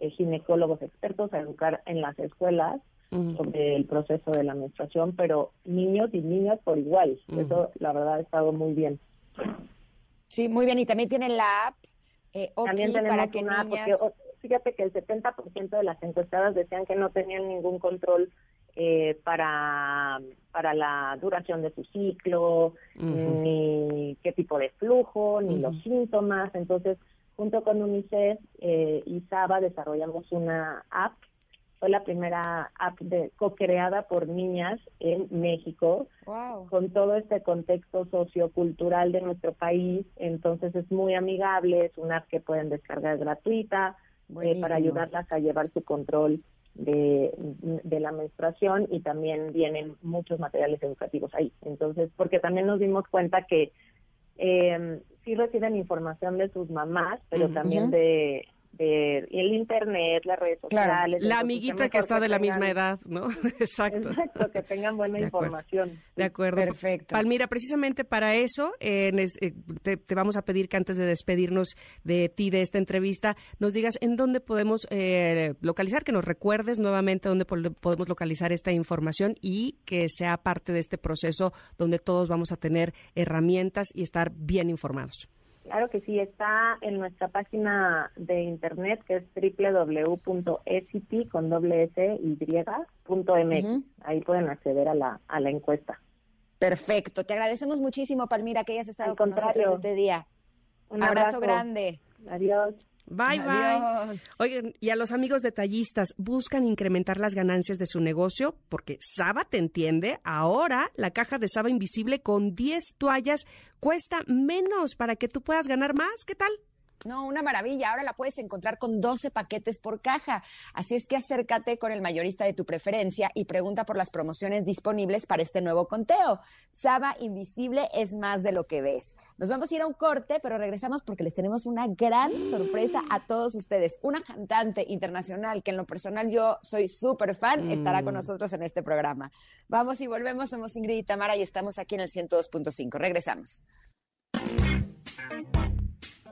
eh, ginecólogos expertos a educar en las escuelas sobre el proceso de la menstruación, pero niños y niñas por igual. Eso, la verdad, ha estado muy bien. Sí, muy bien. Y también tienen la app. Eh, también tenemos para que una app, porque fíjate que el 70% de las encuestadas decían que no tenían ningún control eh, para, para la duración de su ciclo, ni qué tipo de flujo, ni los síntomas. Entonces, junto con UNICEF eh, y SABA desarrollamos una app. Fue la primera app de, co-creada por niñas en México, con todo este contexto sociocultural de nuestro país. Entonces, es muy amigable, es una app que pueden descargar gratuita eh, para ayudarlas a llevar su control de, de, la menstruación y también vienen muchos materiales educativos ahí. Entonces, porque también nos dimos cuenta que eh, sí reciben información de sus mamás, pero también de, de el internet, las redes sociales. La amiguita que está de la misma edad, ¿no? *laughs* Exacto. Exacto, que tengan buena información. De acuerdo. Perfecto. Palmira, precisamente para eso eh, te, vamos a pedir que antes de despedirnos de ti de esta entrevista, nos digas en dónde podemos eh, localizar, que nos recuerdes nuevamente dónde podemos localizar esta información y que sea parte de este proceso donde todos vamos a tener herramientas y estar bien informados. Claro que sí, está en nuestra página de internet que es www.ect con doble s y Ahí pueden acceder a la, a la encuesta. Perfecto, te agradecemos muchísimo, Palmira, que hayas estado con nosotros este día. Un abrazo grande. Adiós. Bye, bye. Oigan, y a los amigos detallistas, ¿buscan incrementar las ganancias de su negocio? Porque Saba te entiende. Ahora la caja de Saba Invisible con 10 toallas cuesta menos para que tú puedas ganar más. ¿Qué tal? No, una maravilla. Ahora la puedes encontrar con 12 paquetes por caja. Así es que acércate con el mayorista de tu preferencia y pregunta por las promociones disponibles para este nuevo conteo. Saba Invisible es más de lo que ves. Nos vamos a ir a un corte, pero regresamos porque les tenemos una gran sorpresa a todos ustedes. Una cantante internacional que en lo personal yo soy súper fan estará con mm. nosotros en este programa. Vamos y volvemos. Somos Ingrid y Tamara y estamos aquí en el 102.5. Regresamos.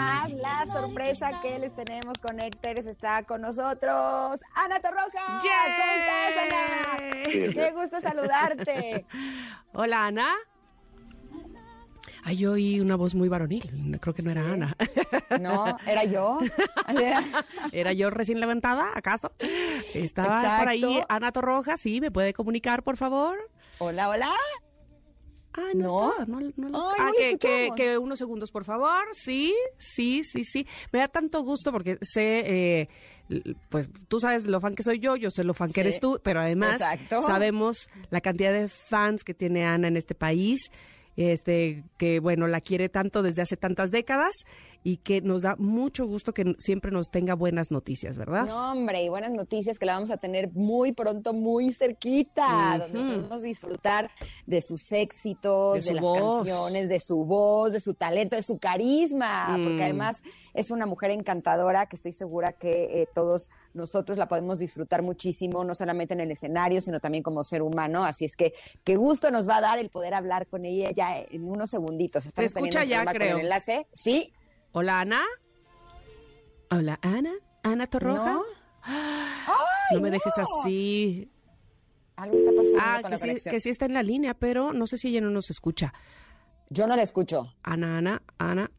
Más la sorpresa que les tenemos con Héctor está con nosotros. Ana Torroja. ¿Cómo estás, Ana? Qué gusto saludarte. *laughs* Hola, Ana. Ay, yo oí una voz muy varonil. Creo que no era Ana. *laughs* No, era yo. *laughs* ¿Era yo recién levantada, acaso? Estaba por ahí Ana Torroja. Sí, ¿me puede comunicar, por favor? Hola, hola. Ah, no, no, no, no ah, que, que, unos segundos, por favor. Sí, sí, sí, sí. Me da tanto gusto porque sé, eh, pues tú sabes lo fan que soy yo, yo sé lo fan que eres tú, pero además sabemos la cantidad de fans que tiene Ana en este país este que bueno la quiere tanto desde hace tantas décadas y que nos da mucho gusto que siempre nos tenga buenas noticias, ¿verdad? No, hombre, y buenas noticias que la vamos a tener muy pronto, muy cerquita, donde podemos disfrutar de sus éxitos, de, las canciones, de su voz, de su talento, de su carisma, porque mm. además es una mujer encantadora que estoy segura que eh, todos nosotros la podemos disfrutar muchísimo, no solamente en el escenario, sino también como ser humano. Así es que qué gusto nos va a dar el poder hablar con ella ya en unos segunditos. Estamos Te escucha ya, creo. el enlace. Sí, Hola, Ana. Hola, Ana. Ana Torroja. No, no me dejes así. Algo está pasando ah, con que la conexión. Sí, que sí está en la línea, pero no sé si ella no nos escucha. Yo no la escucho. Ana, Ana, Ana.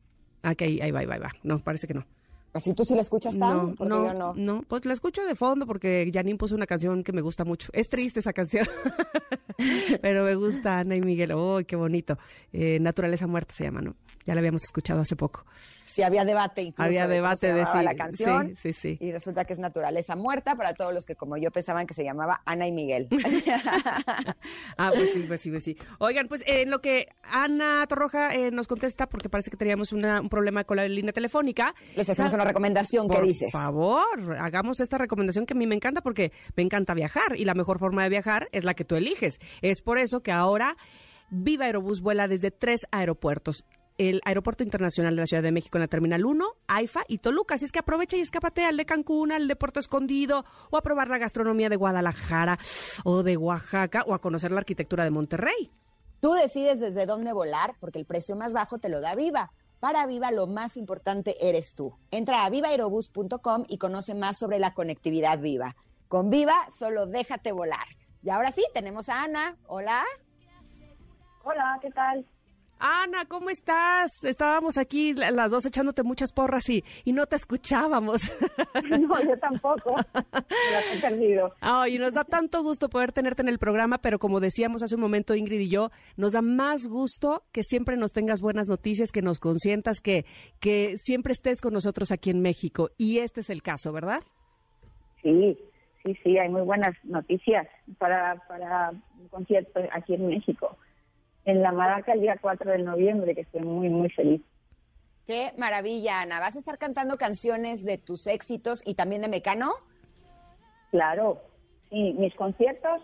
Ok, ahí va, ahí va, ahí va. No, parece que no. ¿Así tú sí la escuchas, Tam? No, no, yo no. No, pues la escucho de fondo porque Janine puso una canción que me gusta mucho. Es triste esa canción, *laughs* pero me gusta Ana y Miguel. ¡Oh, qué bonito! Eh, Naturaleza Muerta se llama, ¿no? Ya la habíamos escuchado hace poco si había debate incluso había debate de, la canción. sí, sí, y resulta que es naturaleza muerta para todos los que como yo pensaban que se llamaba Ana y Miguel. *laughs* Ah pues sí pues sí pues sí. Oigan pues en lo que Ana Torroja eh, nos contesta porque parece que teníamos un problema con la línea telefónica. Les hacemos una recomendación ¿qué dices por favor hagamos esta recomendación que a mí me encanta porque me encanta viajar y la mejor forma de viajar es la que tú eliges. Es por eso que ahora Viva Aerobús vuela desde tres aeropuertos el Aeropuerto Internacional de la Ciudad de México en la Terminal 1, AIFA y Toluca. Así es que aprovecha y escápate al de Cancún, al de Puerto Escondido, o a probar la gastronomía de Guadalajara o de Oaxaca, o a conocer la arquitectura de Monterrey. Tú decides desde dónde volar, porque el precio más bajo te lo da Viva. Para Viva lo más importante eres tú. Entra a vivaerobus.com y conoce más sobre la conectividad Viva. Con Viva solo déjate volar. Y ahora sí, tenemos a Ana. Hola. Hola, ¿qué tal? Ana, ¿cómo estás? Estábamos aquí las dos echándote muchas porras y, y no te escuchábamos. *laughs* No, yo tampoco. Me he perdido. Ay, nos da tanto gusto poder tenerte en el programa, pero como decíamos hace un momento Ingrid y yo, nos da más gusto que siempre nos tengas buenas noticias, que nos consientas, que, que siempre estés con nosotros aquí en México. Y este es el caso, ¿verdad? Sí, sí, sí, hay muy buenas noticias para, para un concierto aquí en México en La Maraca el día 4 de noviembre, que estoy muy, muy feliz. Qué maravilla, Ana. ¿Vas a estar cantando canciones de tus éxitos y también de Mecano? Claro, sí, mis conciertos,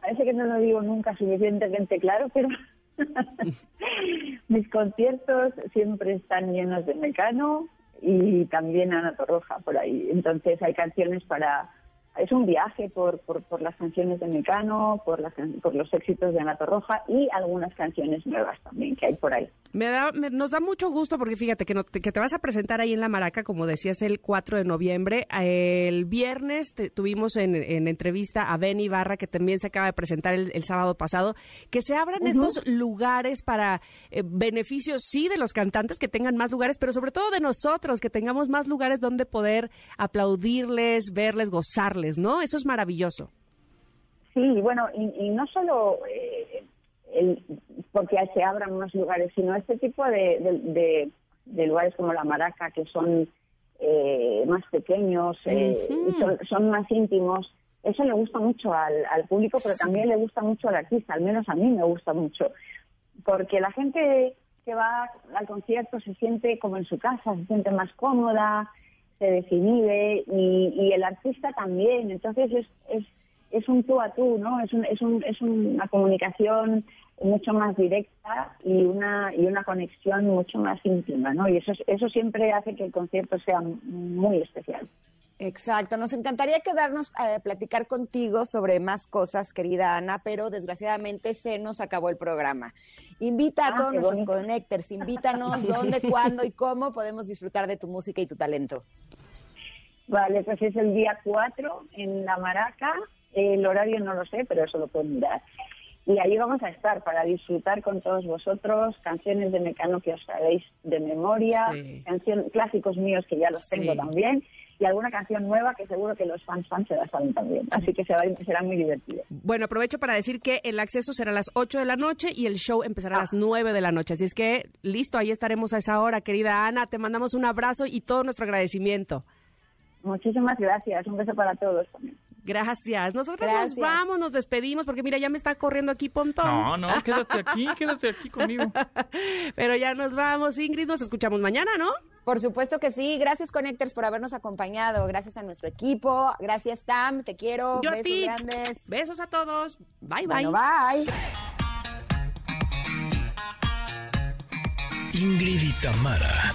parece que no lo digo nunca suficientemente claro, pero *laughs* mis conciertos siempre están llenos de Mecano y también Ana Torroja por ahí. Entonces hay canciones para es un viaje por, por, las canciones de Mecano, por, por los éxitos de Ana Roja y algunas canciones nuevas también que hay por ahí. Me da, nos da mucho gusto porque fíjate que, que te vas a presentar ahí en La Maraca, como decías, el 4 de noviembre. El viernes tuvimos en, entrevista a Ben Ibarra, que también se acaba de presentar el, sábado pasado, que se abran estos lugares para eh, beneficios, sí, de los cantantes, que tengan más lugares, pero sobre todo de nosotros, que tengamos más lugares donde poder aplaudirles, verles, gozarles, ¿no? Eso es maravilloso. Sí, bueno, y, no solo... Eh, el, porque se abran unos lugares, sino este tipo de, de, lugares como la Maraca, que son eh, más pequeños, eh, son, más íntimos, eso le gusta mucho al, público, pero también le gusta mucho al artista, al menos a mí me gusta mucho, porque la gente que va al concierto se siente como en su casa, se siente más cómoda, se desinhibe y, y el artista también, entonces es, es es un tú a tú, ¿no? Es, un, es, un, es una comunicación mucho más directa y una y una conexión mucho más íntima, ¿no? Y eso eso siempre hace que el concierto sea muy especial. Exacto, nos encantaría quedarnos a eh, platicar contigo sobre más cosas, querida Ana, pero desgraciadamente se nos acabó el programa. Invita a Ah, todos nuestros bonito. connectors, invítanos *laughs* dónde, cuándo y cómo podemos disfrutar de tu música y tu talento. Vale, pues es el día 4 en La Maraca. El horario no lo sé, pero eso lo pueden mirar. Y ahí vamos a estar para disfrutar con todos vosotros canciones de Mecano que os sabéis de memoria, Sí. canción, clásicos míos que ya los tengo también y alguna canción nueva que seguro que los fans fans se la saben también. Así que se va- será muy divertido. Bueno, aprovecho para decir que el acceso será a las 8 de la noche y el show empezará a las 9 de la noche. Así es que, listo, ahí estaremos a esa hora, querida Ana. Te mandamos un abrazo y todo nuestro agradecimiento. Muchísimas gracias. Un beso para todos también. Gracias. Nosotros Gracias. nos vamos, nos despedimos, porque mira, ya me está corriendo aquí Pontón. No, no, quédate aquí, *laughs* quédate aquí conmigo. Pero ya nos vamos, Ingrid. Nos escuchamos mañana, ¿no? Por supuesto que sí. Gracias, Connectors, por habernos acompañado. Gracias a nuestro equipo. Gracias, Tam. Te quiero. Yo a Besos ti. grandes. Besos a todos. Bye, bye. Bueno, bye. Ingrid y Tamara